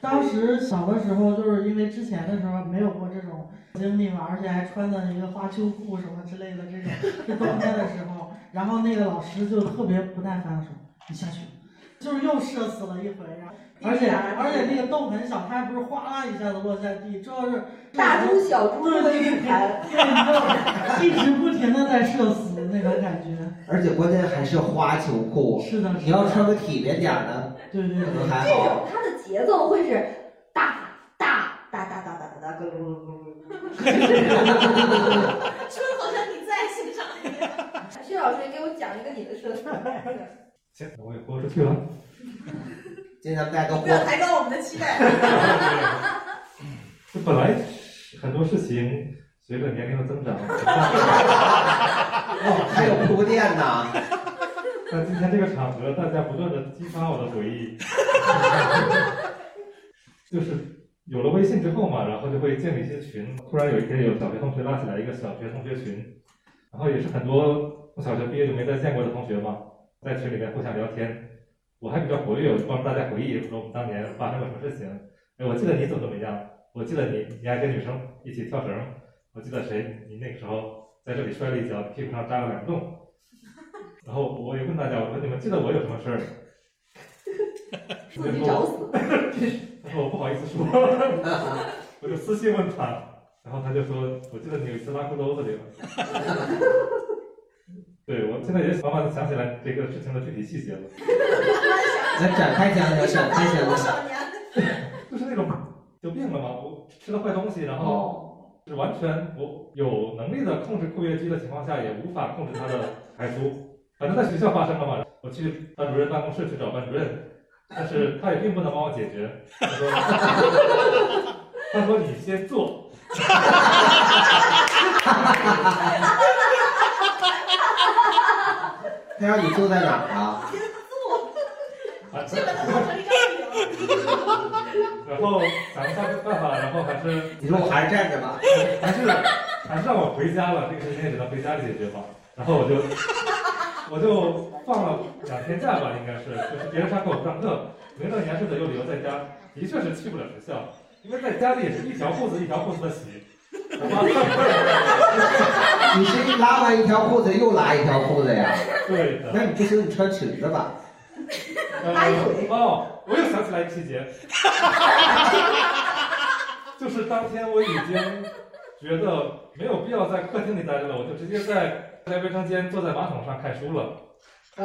当时小的时候，就是因为之前的时候没有过这种经历嘛，而且还穿的一个花秋裤什么之类的这种，是冬天的时候，然后那个老师就特别不耐烦的说：“你下去。”就是又射死了一回呀，而且而且那个洞很小，它还不是哗啦一下子落在地，这要是大珠小猪的擂台，一直不停的在射死那种感觉。而且关键还是花球裤，是的，你要穿个体面点的，对对，这种它的节奏会是哒哒哒哒哒哒哒哒，哒哈哈！是好像你最欣赏一个，薛老师给我讲一个你的射彩。行，我也豁出去了。今天咱们大家都不要抬高我们的期待。这 本来很多事情随着年龄的增长，哦，还有铺垫呢。但今天这个场合，大家不断的激发我的回忆，就是有了微信之后嘛，然后就会建立一些群。突然有一天，有小学同学拉起来一个小学同学群，然后也是很多从小学毕业就没再见过的同学嘛，在群里面互相聊天。我还比较活跃，我就帮大家回忆说我们当年发生了什么事情。哎，我记得你怎么怎么样，我记得你你还跟女生一起跳绳，我记得谁你那个时候在这里摔了一跤，屁股上扎了两个洞。然后我也问大家，我说你们记得我有什么事儿？自己找死。他说我不好意思说，我就私信问他，然后他就说，我记得你有一次拉裤兜子里了。对，我现在也慢慢的想起来这个事情的具体细节了。来展开讲讲，展开讲讲。就是那种有病了嘛，我吃了坏东西，然后是完全我有能力的控制括约肌的情况下，也无法控制它的排出。反正在学校发生了嘛，我去班主任办公室去找班主任，但是他也并不能帮我解决。他说：“ 他说你先做。”他让你坐在哪儿啊？基本上做成一张然后想了想办法，然后还是你说我还是站着吧，还是还是让我回家了，这个事情也只能回家里解决吧。然后我就我就放了两天假吧，应该是，就是别人上课我不上课，名正言顺的又留在家，的确是去不了学校，因为在家里也是一条裤子一条裤子的洗。你是拉完一条裤子又拉一条裤子呀？对的。那你不行，你穿裙子吧。拉一腿。哦，我又想起来一个细节，就是当天我已经觉得没有必要在客厅里待着了，我就直接在在卫生间坐在马桶上看书了。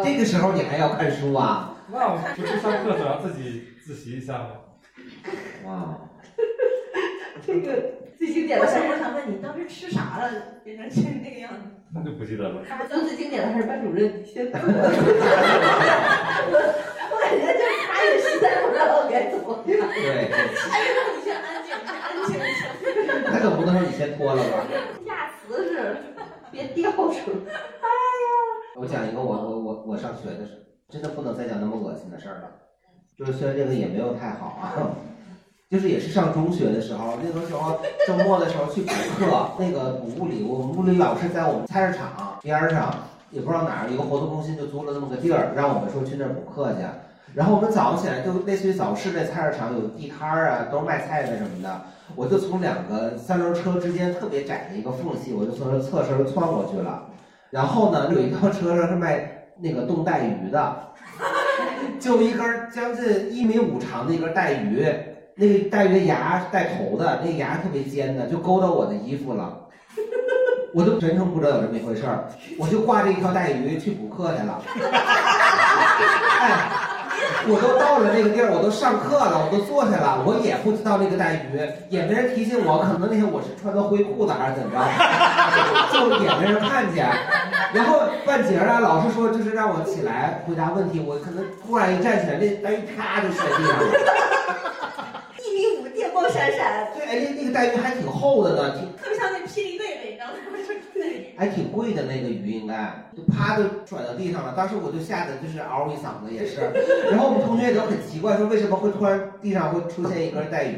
这个时候你还要看书啊？那我不是上课总要自己自习一下吗？哇，这个最经典的我我想问你，当时吃啥了，变成现在那个样子？那就不记得了。就最经典的还是班主任你先做。我感觉就是他也实在不知道该怎么办。对，哎，让你先安静，你先安静一下。那总不能说你先脱了吧？下瓷是别掉出来。哎呀，我讲一个我我我我上学的时候，真的不能再讲那么恶心的事儿了。就是虽然这个也没有太好啊，就是也是上中学的时候，那个时候周末的时候去补课，那个补物理，我们物理老师在我们菜市场边上，也不知道哪儿一个活动中心就租了那么个地儿，让我们说去那儿补课去。然后我们早上起来就类似于早市那菜市场有地摊儿啊，都是卖菜的什么的。我就从两个三轮车之间特别窄的一个缝隙，我就从那侧身窜过去了。然后呢，有一辆车上是卖那个冻带鱼的，就一根将近一米五长的一根带鱼，那个带鱼的牙带头的，那个牙特别尖的，就勾到我的衣服了。我都全程不知道有这么一回事儿，我就挂着一条带鱼去补课去了。哎，我都到了那个地儿，我都上课了，我都坐下了，我也不知道那个带鱼，也没人提醒我，可能那天我是穿的灰裤子还是怎么着，就也没人看见。然后半截儿啊，老师说就是让我起来回答问题，我可能突然一站起来，那黛玉啪就摔地上了。光闪闪，对，哎，那那个带鱼还挺厚的呢，挺特别像那霹雳贝贝，你知道吗？对。还挺贵的那个鱼，应该就啪就甩到地上了。当时我就吓得就是嗷一嗓子也是，然后我们同学也都很奇怪，说为什么会突然地上会出现一根带鱼？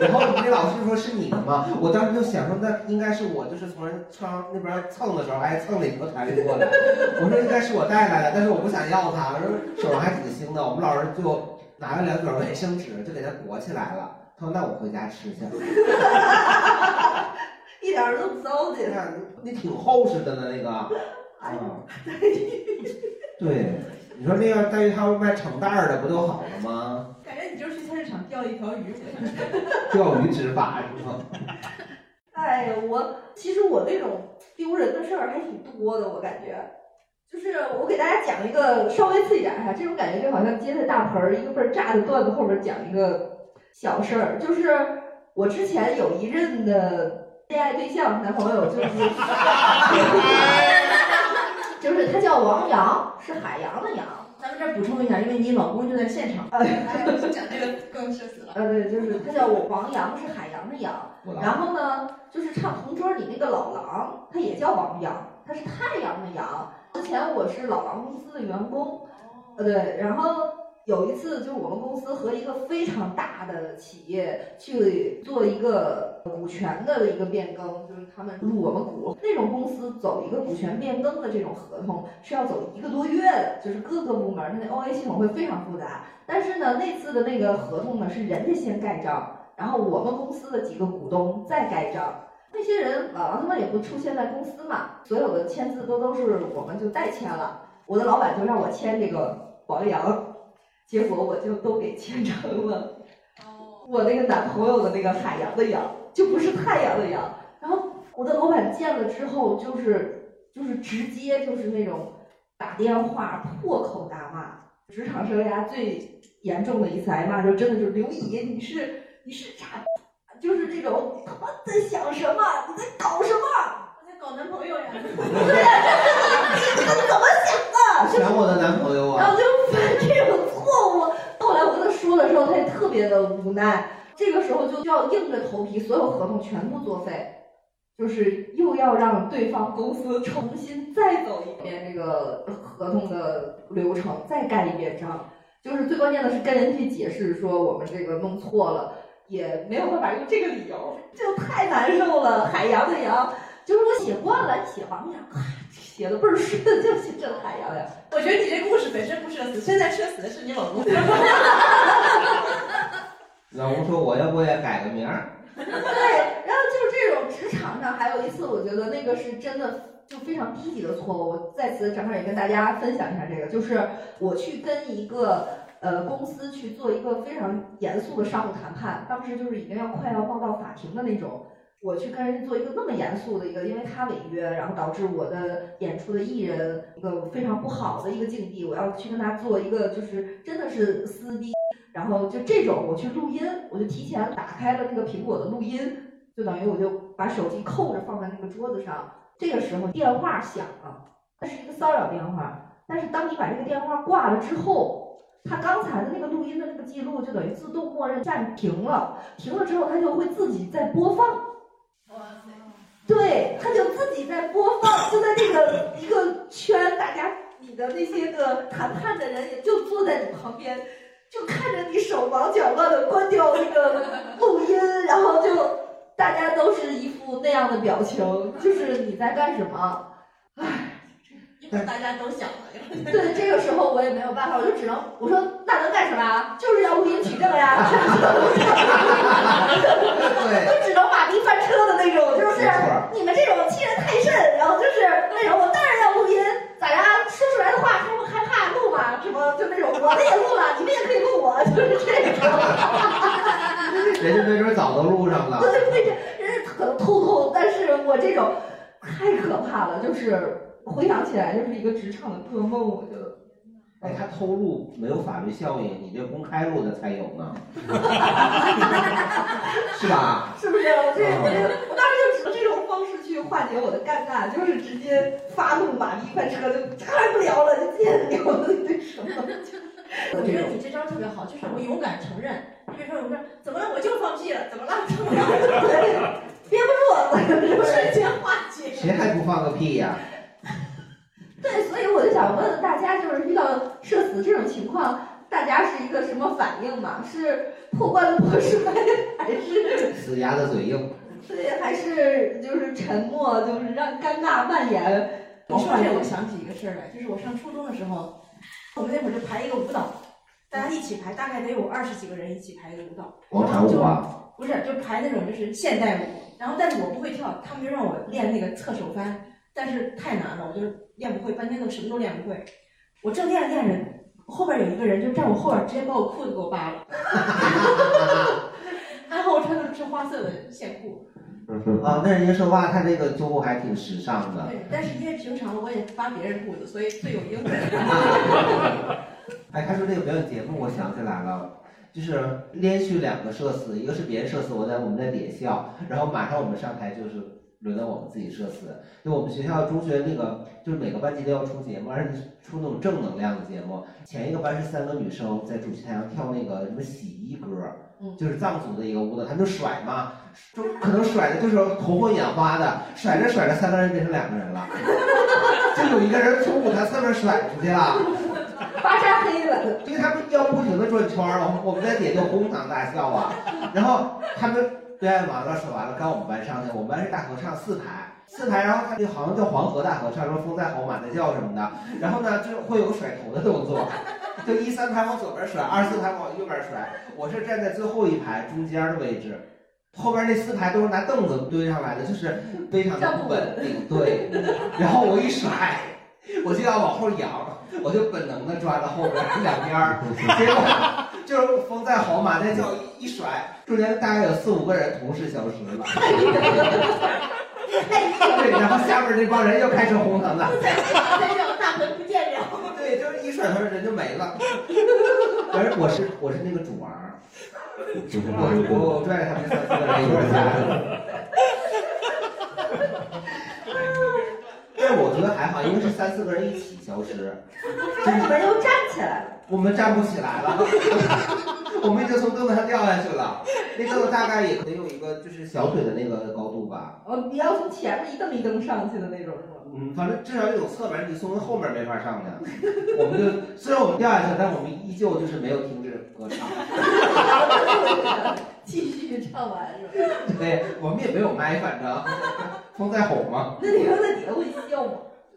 然后那老师说是你的吗？我当时就想说那应该是我，就是从人窗那边蹭的时候还蹭了一条带鱼过来。我说应该是我带来的，但是我不想要它，我说手上还挺腥的。我们老师就拿了两卷卫生纸就给它裹起来了。他说那我回家吃去。一点儿都不糟践。那挺厚实的呢，那个。哎呀，对，你说那要黛玉他们卖成袋儿的，不就好了吗？感觉你就是去菜市场钓一条鱼。钓鱼执法是吗？哎呀，我其实我那种丢人的事儿还挺多的，我感觉。就是我给大家讲一个稍微刺激点儿哈，这种感觉就好像接在大盆儿一个倍儿炸的段子后面讲一个小事儿，就是我之前有一任的。恋爱对象男朋友就是，就是他叫王阳，是海洋的洋。咱们这儿补充一下，因为你老公就在现场。哎，讲这个更社死了。呃，对，就是他叫我王阳，是海洋的洋。然后呢，就是唱同桌里那个老狼，他也叫王阳，他是太阳的阳。之前我是老狼公司的员工，呃，对，然后。有一次，就是我们公司和一个非常大的企业去做一个股权的一个变更，就是他们入我们股。那种公司走一个股权变更的这种合同是要走一个多月的，就是各个部门它那 OA 系统会非常复杂。但是呢，那次的那个合同呢是人家先盖章，然后我们公司的几个股东再盖章。那些人老王他们也不出现在公司嘛，所有的签字都都是我们就代签了。我的老板就让我签这个王阳。结果我就都给签成了，我那个男朋友的那个海洋的洋就不是太阳的阳。然后我的老板见了之后，就是就是直接就是那种打电话破口大骂。职场生涯最严重的一次挨骂，就真的就是刘姨，你是你是傻，就是这种他妈在想什么？你在搞什么？我在搞男朋友呀！对呀，你怎么想的？想我的男朋友啊！然后就反这种。错误。后来我跟他说的时候，他也特别的无奈。这个时候就要硬着头皮，所有合同全部作废，就是又要让对方公司重新再走一遍这个合同的流程，再盖一遍章。就是最关键的是跟人去解释说我们这个弄错了，也没有办法用这个理由，就太难受了。海洋的洋，就是我写惯了，写王洋。写的倍儿顺，就是郑海洋呀。我觉得你这故事本身不社死，现在社死的是你老公。老公说：“我要不也改个名儿？”对，然后就是这种职场上，还有一次，我觉得那个是真的就非常低级的错误。我在此正好也跟大家分享一下这个，就是我去跟一个呃公司去做一个非常严肃的商务谈判，当时就是已经要快要报到法庭的那种。我去跟人做一个那么严肃的一个，因为他违约，然后导致我的演出的艺人一个非常不好的一个境地，我要去跟他做一个就是真的是撕逼，然后就这种我去录音，我就提前打开了那个苹果的录音，就等于我就把手机扣着放在那个桌子上，这个时候电话响了，那是一个骚扰电话，但是当你把这个电话挂了之后，他刚才的那个录音的那个记录就等于自动默认暂停了，停了之后它就会自己在播放。对，他就自己在播放，就在那个一个圈，大家你的那些个谈判的人也就坐在你旁边，就看着你手忙脚乱的关掉那个录音，然后就大家都是一副那样的表情，就是你在干什么？唉，一会儿大家都想了。对，这个时候我也没有办法，我就只能我说那能干什么？就是要录音取证呀。对，就只能马屁翻车的那种，就是你们这种欺人太甚，然后就是那种我当然要录音，咋呀？说出来的话还不害怕录吗？什么就那种我们也录了，你们也可以录我，就是这种。人家没准早都录上了。对对对，人家可能偷偷，但是我这种太可怕了，就是。回想起来就是一个职场的噩梦，我觉得。哎，他偷录没有法律效应，你这公开录的才有呢，是吧？是不是？我这我这我当时就指着这种方式去去化解我的尴尬，就是直接发动马力快车，就开不了了，就见不了了，对什么？我觉得你这招特别好，就是我勇敢承认。你比如说，我说怎么了，我就放屁了，怎么了？怎么了？憋不住了，瞬间化解。谁还不放个屁呀、对，所以我就想问问大家，就是遇到社死这种情况，大家是一个什么反应嘛？是破罐子破摔，还是 死鸭子嘴硬。对，还是就是沉默，就是让尴尬蔓延？你说这，我想起一个事儿来，就是我上初中的时候，我们那会儿就排一个舞蹈，大家一起排，大概得有二十几个人一起排一个舞蹈。广场舞啊？不是，就排那种就是现代舞。然后，但是我不会跳，他们就让我练那个侧手翻，但是太难了，我就练不会，半天都什么都练不会。我正练着练着，后边有一个人就站我后边，直接把我裤子给我扒了。还好我穿的是花色的线裤。啊，那人家说哇，他这个作物还挺时尚的。对，但是因为平常我也扒别人裤子，所以罪有应得。哎，他说这个表演节目，我想起来了，就是连续两个社死，一个是别人社死，我在我们在咧笑，然后马上我们上台就是轮到我们自己社死。就我们学校中学那个，就是每个班级都要出节目，而且出那种正能量的节目。前一个班是三个女生在主席台上跳那个什么洗衣歌，就是藏族的一个舞蹈，他们就甩嘛，就可能甩的就是头昏眼花的，甩着甩着三个人变成两个人了，就有一个人从舞台侧面甩出去了。巴扎黑了，因为他们要不停的转圈儿，我们在底下就哄堂大笑啊。然后他们表演完了，说完了，刚我们班上去，我们班是大合唱四排，四排，然后他就好像叫黄河大合唱，说风在吼，马在叫什么的。然后呢，就会有个甩头的动作，就一三排往左边甩，二四排往右边甩。我是站在最后一排中间的位置，后边那四排都是拿凳子堆上来的，就是非常的不稳定。对，然后我一甩，我就要往后仰。我就本能的抓到后边两边儿，结果就是风在吼，马在叫，一甩，中间大概有四五个人同时消失了。对，然后下边那帮人又开始哄堂了。大门不见了。对，就是一甩头人就没了。反正我是我是那个主玩儿，我我我拽着他们三四个人一块儿下来了。但是我觉得还好，因为是三四个人一起消失。那你们又站起来了？我们站不起来了，我们已经从凳子上掉下去了。那凳子大概也得有一个就是小腿的那个高度吧。哦，你要从前面一蹬一蹬上去的那种是吗？嗯，反正至少有侧门，你从后面没法上去。我们就虽然我们掉下去，但我们依旧就是没有停止歌唱。继续唱完是吧？对，我们也没有麦，反正风在吼吗。那你们在底下会笑吗？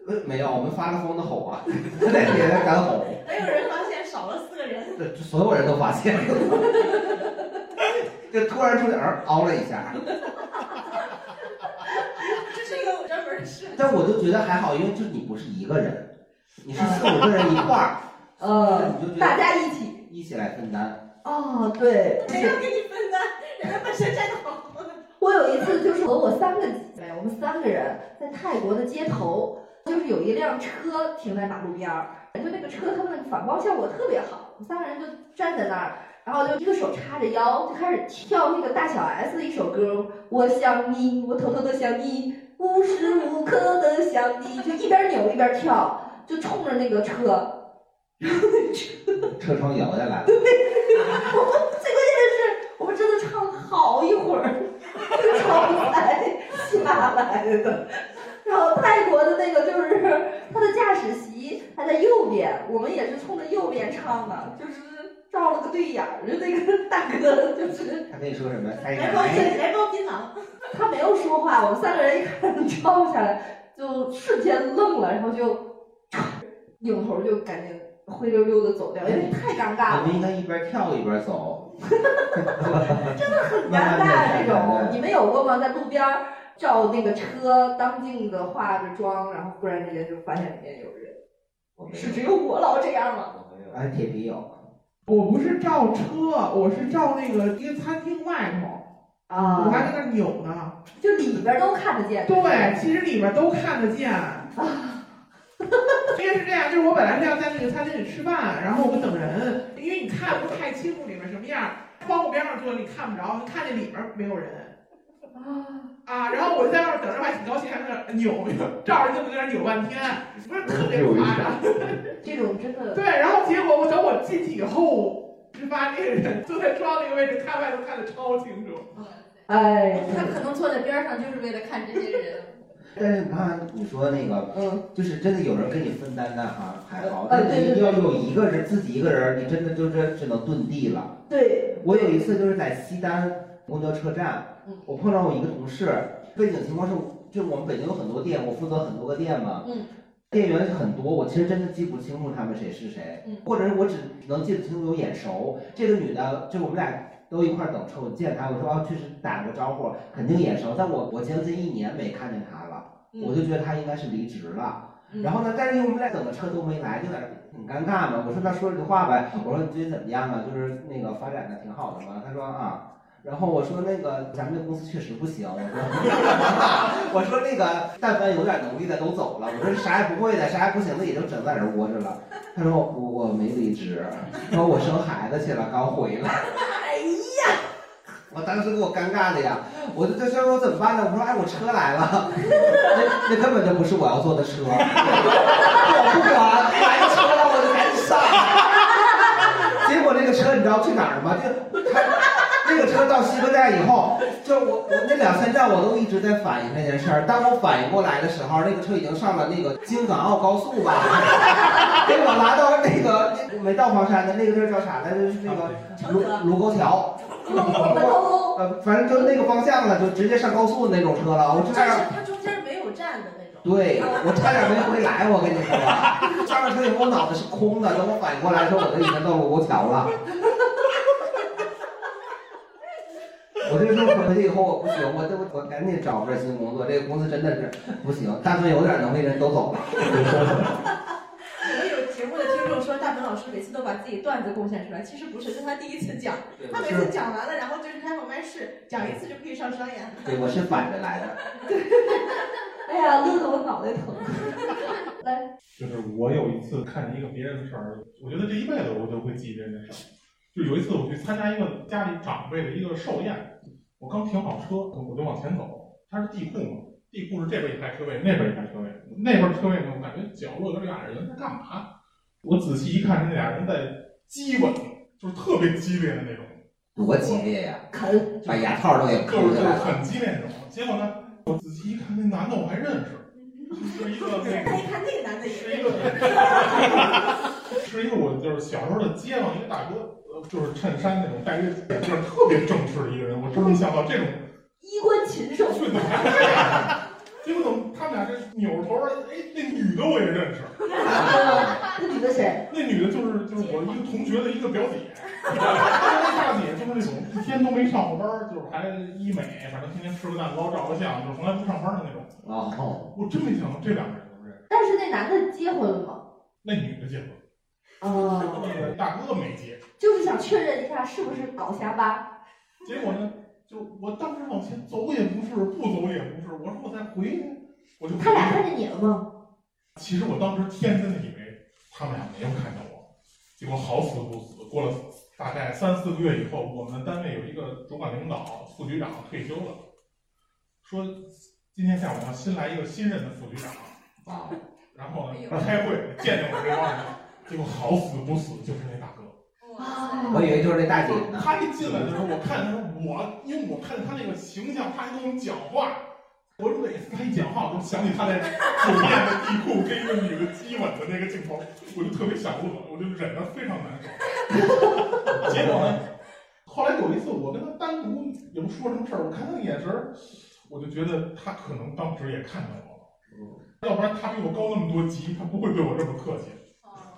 呃，没有，我们发了疯的吼啊，在底下敢吼。没有人发现少了四个人。对，所有人都发现了。就突然出点儿凹了一下。这是一个专门的事。但我就觉得还好，因为就你不是一个人，你是四五个人一块儿，呃你就觉得大家一起一起来分担。哦，对，谁要跟你分担？人家本身站得好。我有一次就是和我三个姐妹，我们三个人在泰国的街头，就是有一辆车停在马路边儿，就那个车它们反光效果特别好，我们三个人就站在那儿，然后就一个手叉着腰，就开始跳那个大小 S 的一首歌，我想你，我偷偷的想你，无时无刻的想你，就一边扭一边跳，就冲着那个车，车窗摇下来了。对，我们最关键的是，我们真的唱了好一会儿，这窗才下来的。然后泰国的那个就是他的驾驶席还在右边，我们也是冲着右边唱的，就是照了个对眼儿，就那个大哥就是他跟你说什么？哎来包槟来包槟榔。他没有说话，我们三个人一看照下来，就瞬间愣了，然后就 扭头就赶紧灰溜溜的走掉，因为太尴尬了。我们应该一边跳一边走。真的很尴尬这种，你们有过吗？在路边儿照那个车，当镜子化着妆，然后忽然之间就发现里面有人，是只有我老这样吗？我没有哎，铁皮有。我不是照车，我是照那个一个餐厅外头，啊我还在那扭呢。就里边都看得见。对，其实里边都看得见。啊因为是这样，就是我本来是要在那个餐厅里吃饭，然后我们等人，因为你看不太清楚里面什么样，窗户边上坐你看不着，看见里面没有人。啊，啊，然后我就在外面等着，还挺高兴，还在那扭扭，照着镜子在那扭半天，不是特别夸张。这种真的对，然后结果我等我进去以后，就发现那个人坐在窗那个位置，看外头看的超清楚。哎，他可能坐在边上就是为了看这些人。但是你看，你说那个，嗯，就是真的有人跟你分担担哈还好，呃但是你要有一个人自己一个人，你真的就是只能遁地了。对，我有一次就是在西单公交车站，嗯。我碰到我一个同事，背景情况是，就是我们北京有很多店，我负责很多个店嘛，嗯，店员很多，我其实真的记不清楚他们谁是谁，嗯。或者是我只能记得清楚有眼熟。这个女的，就我们俩都一块儿等车，我见她，我说啊，确实打个招呼，肯定眼熟，但我我将近一年没看见她我就觉得他应该是离职了。嗯然后呢，但是因为我们俩等的车都没来，就在那很尴尬嘛。我说那说了句话呗，我说你最近怎么样啊？就是那个发展的挺好的嘛。他说啊，然后我说那个咱们这公司确实不行。我说 我说那个但凡有点能力的都走了。我说啥也不会的，啥也不行的也就整在这窝着了。他说我我没离职，说我生孩子去了，刚回来。我当时给我尴尬的呀，我就这说我怎么办呢？我说哎，我车来了，那那根本就不是我要坐的车，我不管，来车了我就赶紧上。结果那个车你知道去哪儿吗？就他那个车到西客站以后，就我我那两三站我都一直在反应这件事儿。当我反应过来的时候，那个车已经上了那个京港澳高速吧，给我拉到那个没到黄山的那个地儿叫啥来着？就是那个卢卢沟桥。呃，反正就那个方向了，就直接上高速的那种车了。我就是差点，它中间没有站的那种。对我差点没回来，我跟你说，上了车以后我脑子是空的，等我反应过来的时候，我都已经到卢沟桥了。我这时候回去以后我不行，我这我我赶紧找份新工作，这个公司真的是不行，大部分有点能力人都走了。我们有节目的听众说，大鹏老师每次都把自己段子贡献出来，其实不是，是他第一次讲。他每次讲完了，然后就是开放麦试，讲一次就可以上商演了。对，我是反着来的。对 哎呀，乐得我脑袋疼。来，就是我有一次看见一个别人的事儿，我觉得这一辈子我都会记这件事儿。就有一次我去参加一个家里长辈的一个寿宴，我刚停好车，我就往前走，它是地库嘛，地库是这边一排车位，那边一排车位，那边车位呢，角落有俩人在干嘛？我仔细一看，是那俩人在激吻，就是特别激烈的那种。多激烈呀！啃，把牙套都给就是就是抠下来了。很激烈那种。结果呢，我仔细一看，那男的我还认识，是一个那个一看那个男的也是一个，是一个我就是小时候的街坊一个大哥，呃，就是衬衫那种戴个眼镜，特别正式的一个人。我真没想到这种衣冠禽兽。对怎么他们俩这扭头，哎，那女的我也认识。那女的谁？那女的就是就是我一个同学的一个表姐，那大姐就是那种一天都没上过班，就是还医美，反正天天吃个蛋糕照个相，就是从来不上班的那种。哦，我真没想到这两个人都认识。但是那男的结婚了吗？那女的结婚，哦，那个大哥没结。就是想确认一下是不是搞瞎吧。结果呢，就我当时往前走也不是，不走也不是，我说我再回去，我就他俩看见你了吗？其实我当时天真的以为他们俩没有看见我，结果好死不死，过了大概三四个月以后，我们单位有一个主管领导副局长退休了，说今天下午要新来一个新任的副局长啊，然后呢开会见见我这帮人，结果好死不死就是那大哥。我以为就是那大姐呢。他一进来的时候，我看见他，我因为我看见他那个形象，她还跟我们讲话。我每次她一讲话，我就想起她在酒店的地库跟一个女的激吻的那个镜头，我就特别想乐，我就忍得非常难受。结果呢，后来有一次我跟她单独也不说什么事儿，我看她的眼神儿，我就觉得她可能当时也看见我了，要不然她比我高那么多级，她不会对我这么客气。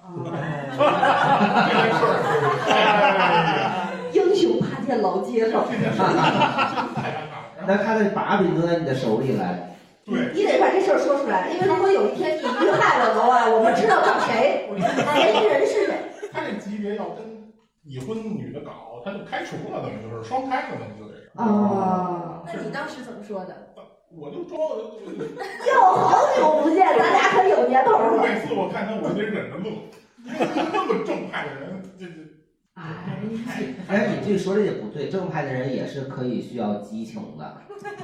英雄怕见老街坊。那他的把柄都在你的手里来。对，你得把这事儿说出来，因为如果有一天你遇害了的话，我们知道找谁，嫌疑人是谁。他这级别要跟已婚女的搞，他就开除了，等于就是双开了，等于就得是。啊，那你当时怎么说的？我就装。哟，好久不见，咱俩可有年头了。每次我看他，我就得忍着乐，因为那么正派的人，这这。哎，你这说的也不对，正派的人也是可以需要激情的。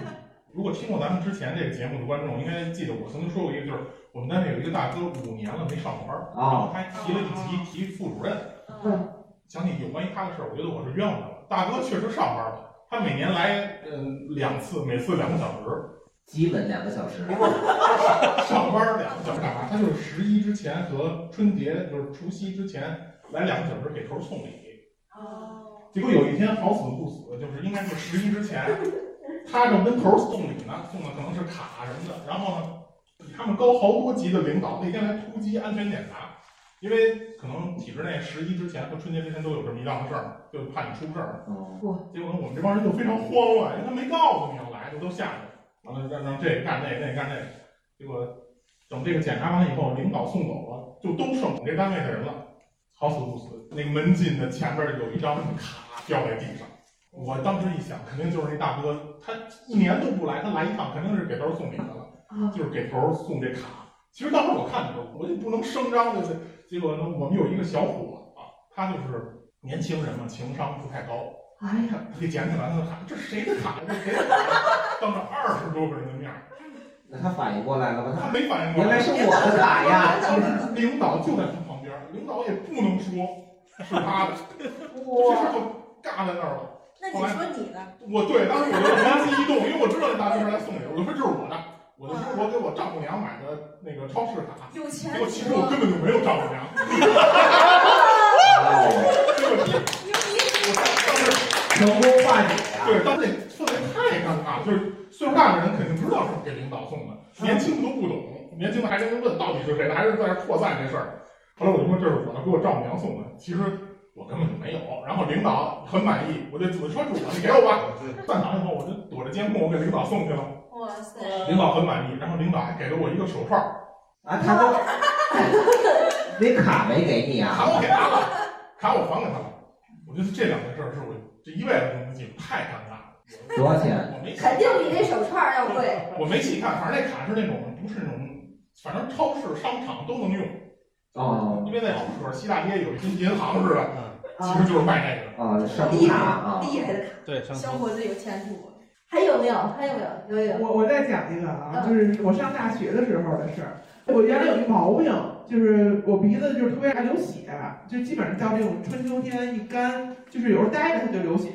如果听过咱们之前这个节目的观众，应该记得我曾经说过一个，就是我们单位有一个大哥五年了没上班，然后还提了一级提副主任。嗯，想起有关于他的事儿，我觉得我是冤枉他了。大哥确实上班了，他每年来嗯两次，每次两个小时。基本两个小时。上班两个小时干嘛？他就是十一之前和春节，就是除夕之前来两个小时给头送礼。哦。结果有一天好死不死，就是应该是十一之前，他正跟头送礼呢，送的可能是卡什么的。然后呢，比他们高好多级的领导那天来突击安全检查，因为可能体制内十一之前和春节之前都有这么一档子事儿，就怕你出事儿。哦。结果呢，我们这帮人就非常慌乱，因为他没告诉你要来，就都吓着。完了让让这个干那个，那个干那个，结果等这个检查完以后，领导送走了，就都剩我们这单位的人了。好死不死，那个门禁的前边有一张卡掉在地上。我当时一想，肯定就是那大哥，他一年都不来，他来一趟肯定是给头送礼的了，就是给头送这卡。其实当时我看的时候，我就不能声张，对不对？结果呢，我们有一个小伙子啊，他就是年轻人嘛，情商不太高。哎呀，给捡起来，他喊：“这谁的卡？这谁的卡？”当着二十多个人的面那他反应过来了吗？他没反应过来，原来是我的卡呀！领导就在他旁边，领导也不能说是他的，这事就尬在那儿了。那你说你的？我对，当时我就灵机一动，因为我知道那大哥是来送礼，我就说这是我的，我就说我给我丈母娘买的那个超市卡。有钱。结果其实我根本就没有丈母娘。成功化解啊！对，当时那氛围太尴尬了，就是岁数大的人肯定知道是给领导送的，年轻的都不懂，年轻的还在那问到底是谁的，还是在那扩散这事儿。后来我就说这是我的，给我丈母娘送的，其实我根本就没有。然后领导很满意，我就我说是我的，给我吧。散场以后，我就躲着监控，我给领导送去了。哇塞！领导很满意，然后领导还给了我一个手串啊，他都 那卡没给你啊？卡我给他了，卡我还给他了。我觉得这两件事是我这一辈子都不记住，太尴尬了。多少钱？我没肯定比那手串要贵。我没细看，反正那卡是那种不是那种，反正超市、商场都能用。哦。因为在后边西大街有一银行似的，其实就是卖那个。啊，商厉害啊。厉害的卡。对，小伙子有前途。还有没有？还有没有？有有。我我再讲一个啊，就是我上大学的时候的事儿。我原来有一毛病，就是我鼻子就是特别爱流血，就基本上到这种春秋天一干，就是有时候待着它就流血。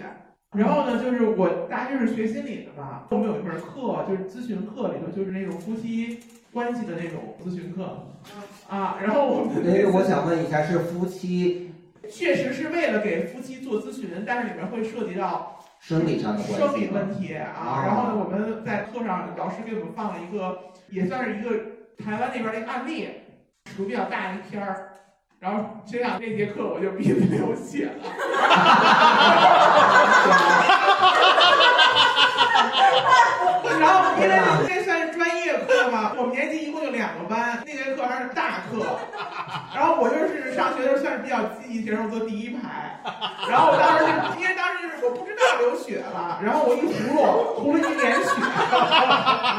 然后呢，就是我大家就是学心理的嘛，我们有一门课就是咨询课里头就是那种夫妻关系的那种咨询课，啊，然后我们哎，我想问一下，是夫妻？确实是为了给夫妻做咨询，但是里面会涉及到。生理上的关系，生理问题啊，然后呢，我们在课上老师给我们放了一个，也算是一个台湾那边的一个案例，图比较大的一篇儿，然后这样那节课我就鼻子流血了。然后因为这算是专业课嘛，我们年级一共就两个班，那节课还是大课，然后我就是上学的时候算是比较积极学生，坐第一排，然后我当时就因为当时就是我不知道流血了，然后我一葫芦涂了一脸血，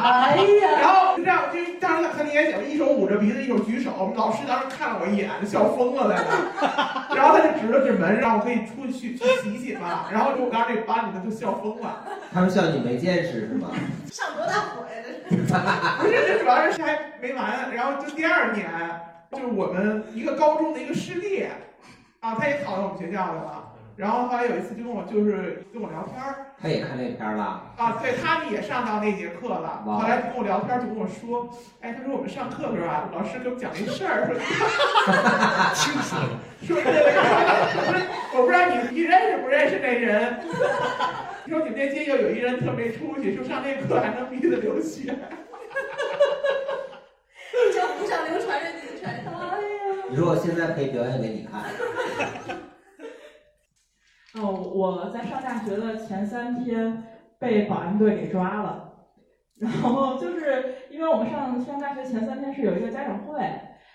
哎呀，然后就这样就当时很脸血，我一手捂着鼻子，一手举手，我们老师当时看了我一眼，笑疯了在那，然后他就指了指门，让我可以出去去洗洗嘛，然后就我刚才这班里头就笑疯了。他们笑你没见识是吗？上多大火呀这是？不是，这主要是还没完，然后就第二年，就是我们一个高中的一个师弟，啊，他也考到我们学校来了。然后后来有一次就跟我就是跟我聊天儿，他也看那片了啊，对他们也上到那节课了。后来跟我聊天就跟我说，哎，他说我们上课的时候啊，老师给我们讲一事儿，说 清楚了，说那个，我不知道你你认识不认识那人，说你们那届又有一人特没出息，说上那课还能鼻子流血。江湖上流传着你的传说。哎呀！你说我现在可以表演给你看。哦，我在上大学的前三天被保安队给抓了，然后就是因为我们上上大学前三天是有一个家长会，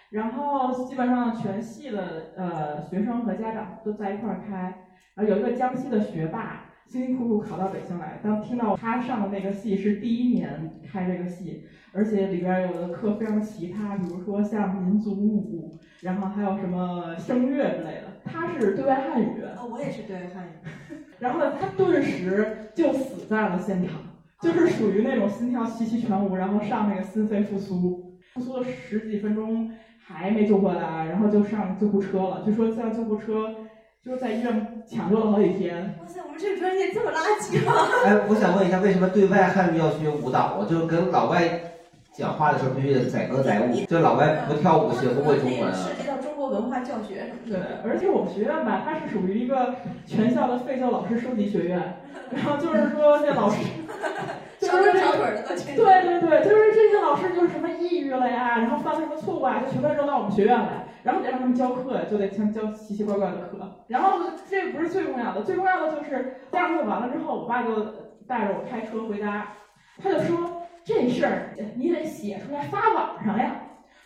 然后基本上全系的呃学生和家长都在一块儿开，然后有一个江西的学霸辛辛苦苦考到北京来，当听到他上的那个系是第一年开这个系，而且里边有的课非常奇葩，比如说像民族舞，然后还有什么声乐之类的。他是对外汉语，哦，我也是对外汉语。然后呢，他顿时就死在了现场。就是属于那种心跳气息全无，然后上那个心肺复苏，复苏了十几分钟还没救回来，然后就上救护车了。据说叫救护车就是在医院抢救了好几天。哇塞，我们这个专业这么垃圾吗？哎，我想问一下，为什么对外汉语要学舞蹈啊？就是跟老外讲话的时候必须得载歌载舞，就老外不跳舞学不会中文啊。涉及到中国文化教学什么对。，而且我们学院吧，它是属于一个全校的废旧老师收集学院，然后就是说这老师，就是这长长腿儿的。对对对，就是这些老师就是什么抑郁了呀，然后犯了什么错误啊，就全都扔到我们学院来，然后得让他们教课，就得像教奇奇怪怪的课。然后这不是最重要的，最重要的就是第二课完了之后，我爸就带着我开车回家，他就说这事儿你得写出来发网上呀。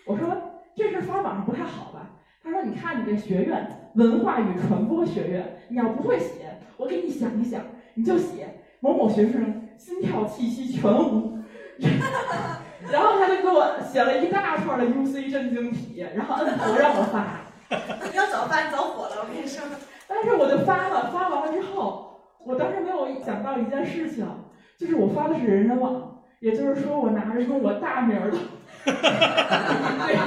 我说这事儿发网上不太好吧？他说你看你这学院文化与传播学院，你要不会写，我给你想一想，你就写某某学生心跳气息全无。然后他就给我写了一大串的 UC 震惊体，然后摁头让我发。你要早发，你早火了，我跟你说。但是我就发了，发完了之后，我当时没有想到一件事情，就是我发的是人人网，也就是说我拿着用我大名儿的，这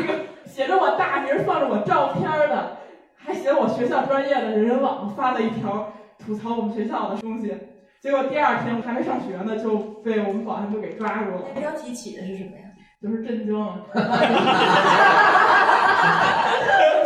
个写着我大名儿放着我照片儿的，还写我学校专业的人人网发了一条吐槽我们学校的东西。结果第二天我还没上学呢，就被我们保安部给抓住了。那标题起的是什么呀？就是震惊。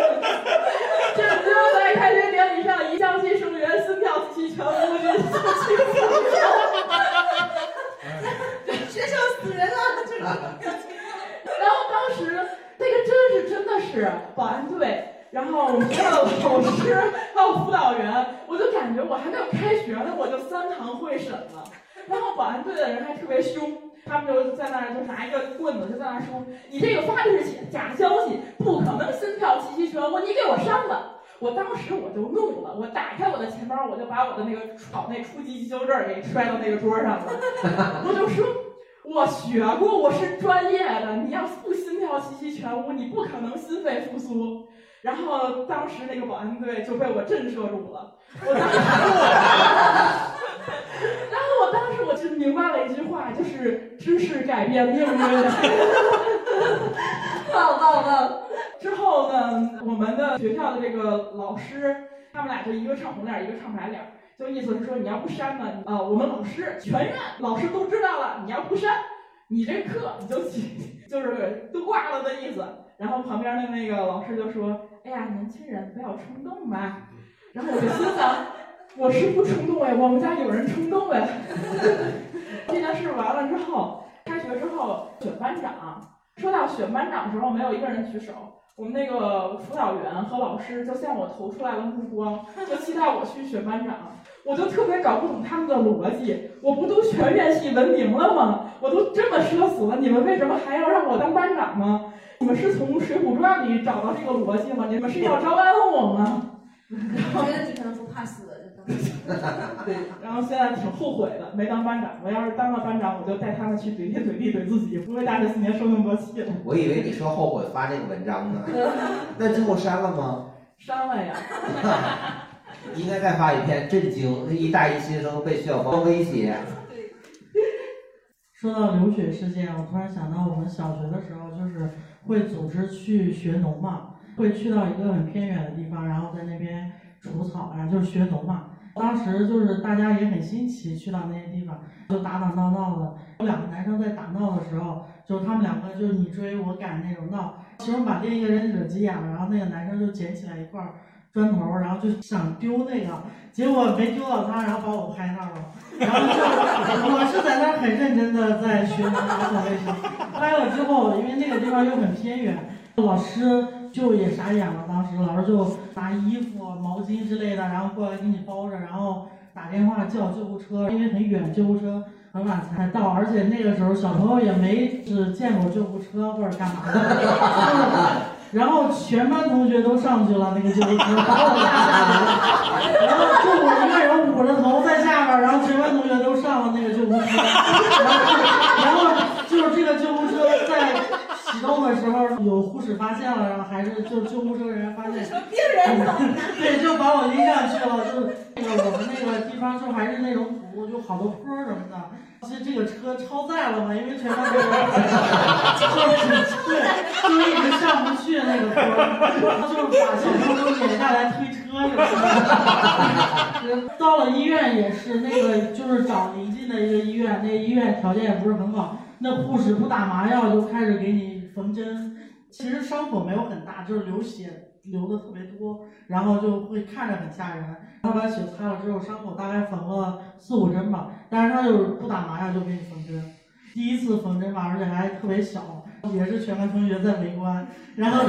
是保安队，然后我们学校的老师还有辅导员，我就感觉我还没有开学呢，我就三堂会审了。然后保安队的人还特别凶，他们就在那儿就拿一个棍子就在那儿说：“你这个发的是假消息，不可能心跳气息全无，你给我删了。”我当时我就怒了，我打开我的钱包，我就把我的那个考那初级急救证给摔到那个桌上了，我就说。我学过，我是专业的。你要不心跳气息全无，你不可能心肺复苏。然后当时那个保安队就被我震慑住了。我当时，然后我当时我就明白了一句话，就是知识改变命运。棒 棒棒！之后呢，我们的学校的这个老师，他们俩就一个唱红脸，一个唱白脸。就意思是说，你要不删呢，啊、我们老师全院老师都知道了，你要不删，你这课你就就是都挂了的意思。然后旁边的那个老师就说：“哎呀，年轻人不要冲动嘛。”然后我就心想，我是不冲动哎，我们家有人冲动哎。这件事完了之后，开学之后选班长，说到选班长的时候，没有一个人举手。我们那个辅导员和老师就向我投出来了目光，就期待我去选班长。我就特别搞不懂他们的逻辑，我不都全院系闻名了吗？我都这么社死了，你们为什么还要让我当班长吗？你们是从《水浒传》里找到这个逻辑吗？你们是要招安我吗？我觉得你可能不怕死的，就当。对，然后现在挺后悔的，没当班长。我要是当了班长，我就带他们去怼天怼地怼自己，不会大学四年受那么多气了。我以为你说后悔发这个文章呢，那最后删了吗？删了呀。应该再发一篇震惊，一大一新生被校方威胁。说到流血事件，我突然想到我们小学的时候，就是会组织去学农嘛，会去到一个很偏远的地方，然后在那边除草呀，就是学农嘛。当时就是大家也很新奇，去到那些地方就打打闹闹的。有两个男生在打闹的时候，就是他们两个就是你追我赶那种闹，其中把另一个人惹急眼了，然后那个男生就捡起来一块砖头，然后就想丢那个，结果没丢到他，然后把我拍那儿了。然后就我是在那儿很认真的在学打扫卫生，拍了之后，因为那个地方又很偏远，老师就也傻眼了。当时老师就拿衣服、毛巾之类的，然后过来给你包着，然后打电话叫救护车，因为很远，救护车很晚才到，而且那个时候小朋友也没只见过救护车或者干嘛的。然后全班同学都上去了，那个救护车，然后就我一个人捂着头在下边，然后全班同学都上了那个救护车，然后然后就是这个救护车在启动的时候有护士发现了，然后还是就救护车人员发现，病人对，就把我拎上去了，就那个我们那个地方就还是那种土，就好多坡什么的。其实这个车超载了嘛，因为全班都就是对，就一直上不去那个坡，他就是把小朋友都撵下来推车什么的。到了医院也是那个，就是找临近的一个医院，那医院条件也不是很好，那护士不打麻药就开始给你缝针。其实伤口没有很大，就是流血流的特别多，然后就会看着很吓人。他把血擦了之后，伤口大概缝了四五针吧，但是他就是不打麻药就给你缝针。第一次缝针吧，而且还特别小，也是全班同学在围观，然后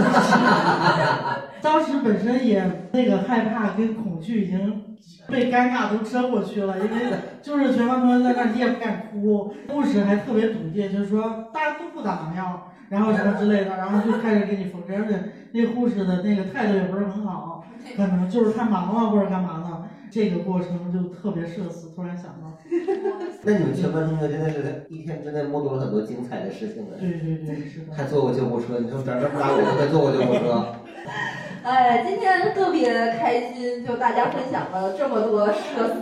当时 本身也那个害怕跟恐惧已经被尴尬都遮过去了，因为就是全班同学在那，你也不敢哭，护士还特别笃定，就是说大家都不打麻药。然后什么之类的，然后就开始给你缝针，而且那护士的那个态度也不是很好，可能就是太忙了或者干嘛呢，这个过程就特别社死。突然想到，那你们全班同学真的是一天之内目睹了很多精彩的事情呢。对对对，是的。还坐过救护车，你说长这么大我都没坐过救护车。哎，今天特别开心，就大家分享了这么多社死，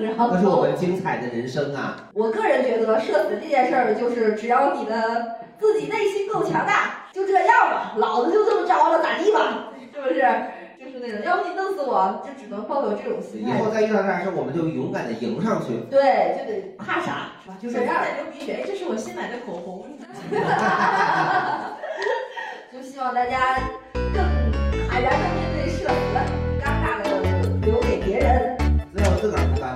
然后那是我们精彩的人生啊！我个人觉得社死这件事儿，就是只要你的自己内心够强大，就这样吧，老子就这么着了，咋地吧？是不是？就是那种，要不你弄死我，就只能抱有这种心态。以后再遇到这样事儿，我们就勇敢的迎上去。对，就得怕啥是吧？就是现在流鼻血，这是我新买的口红。就希望大家更坦然的面对社会，尴尬的留给别人，只有自个儿尴。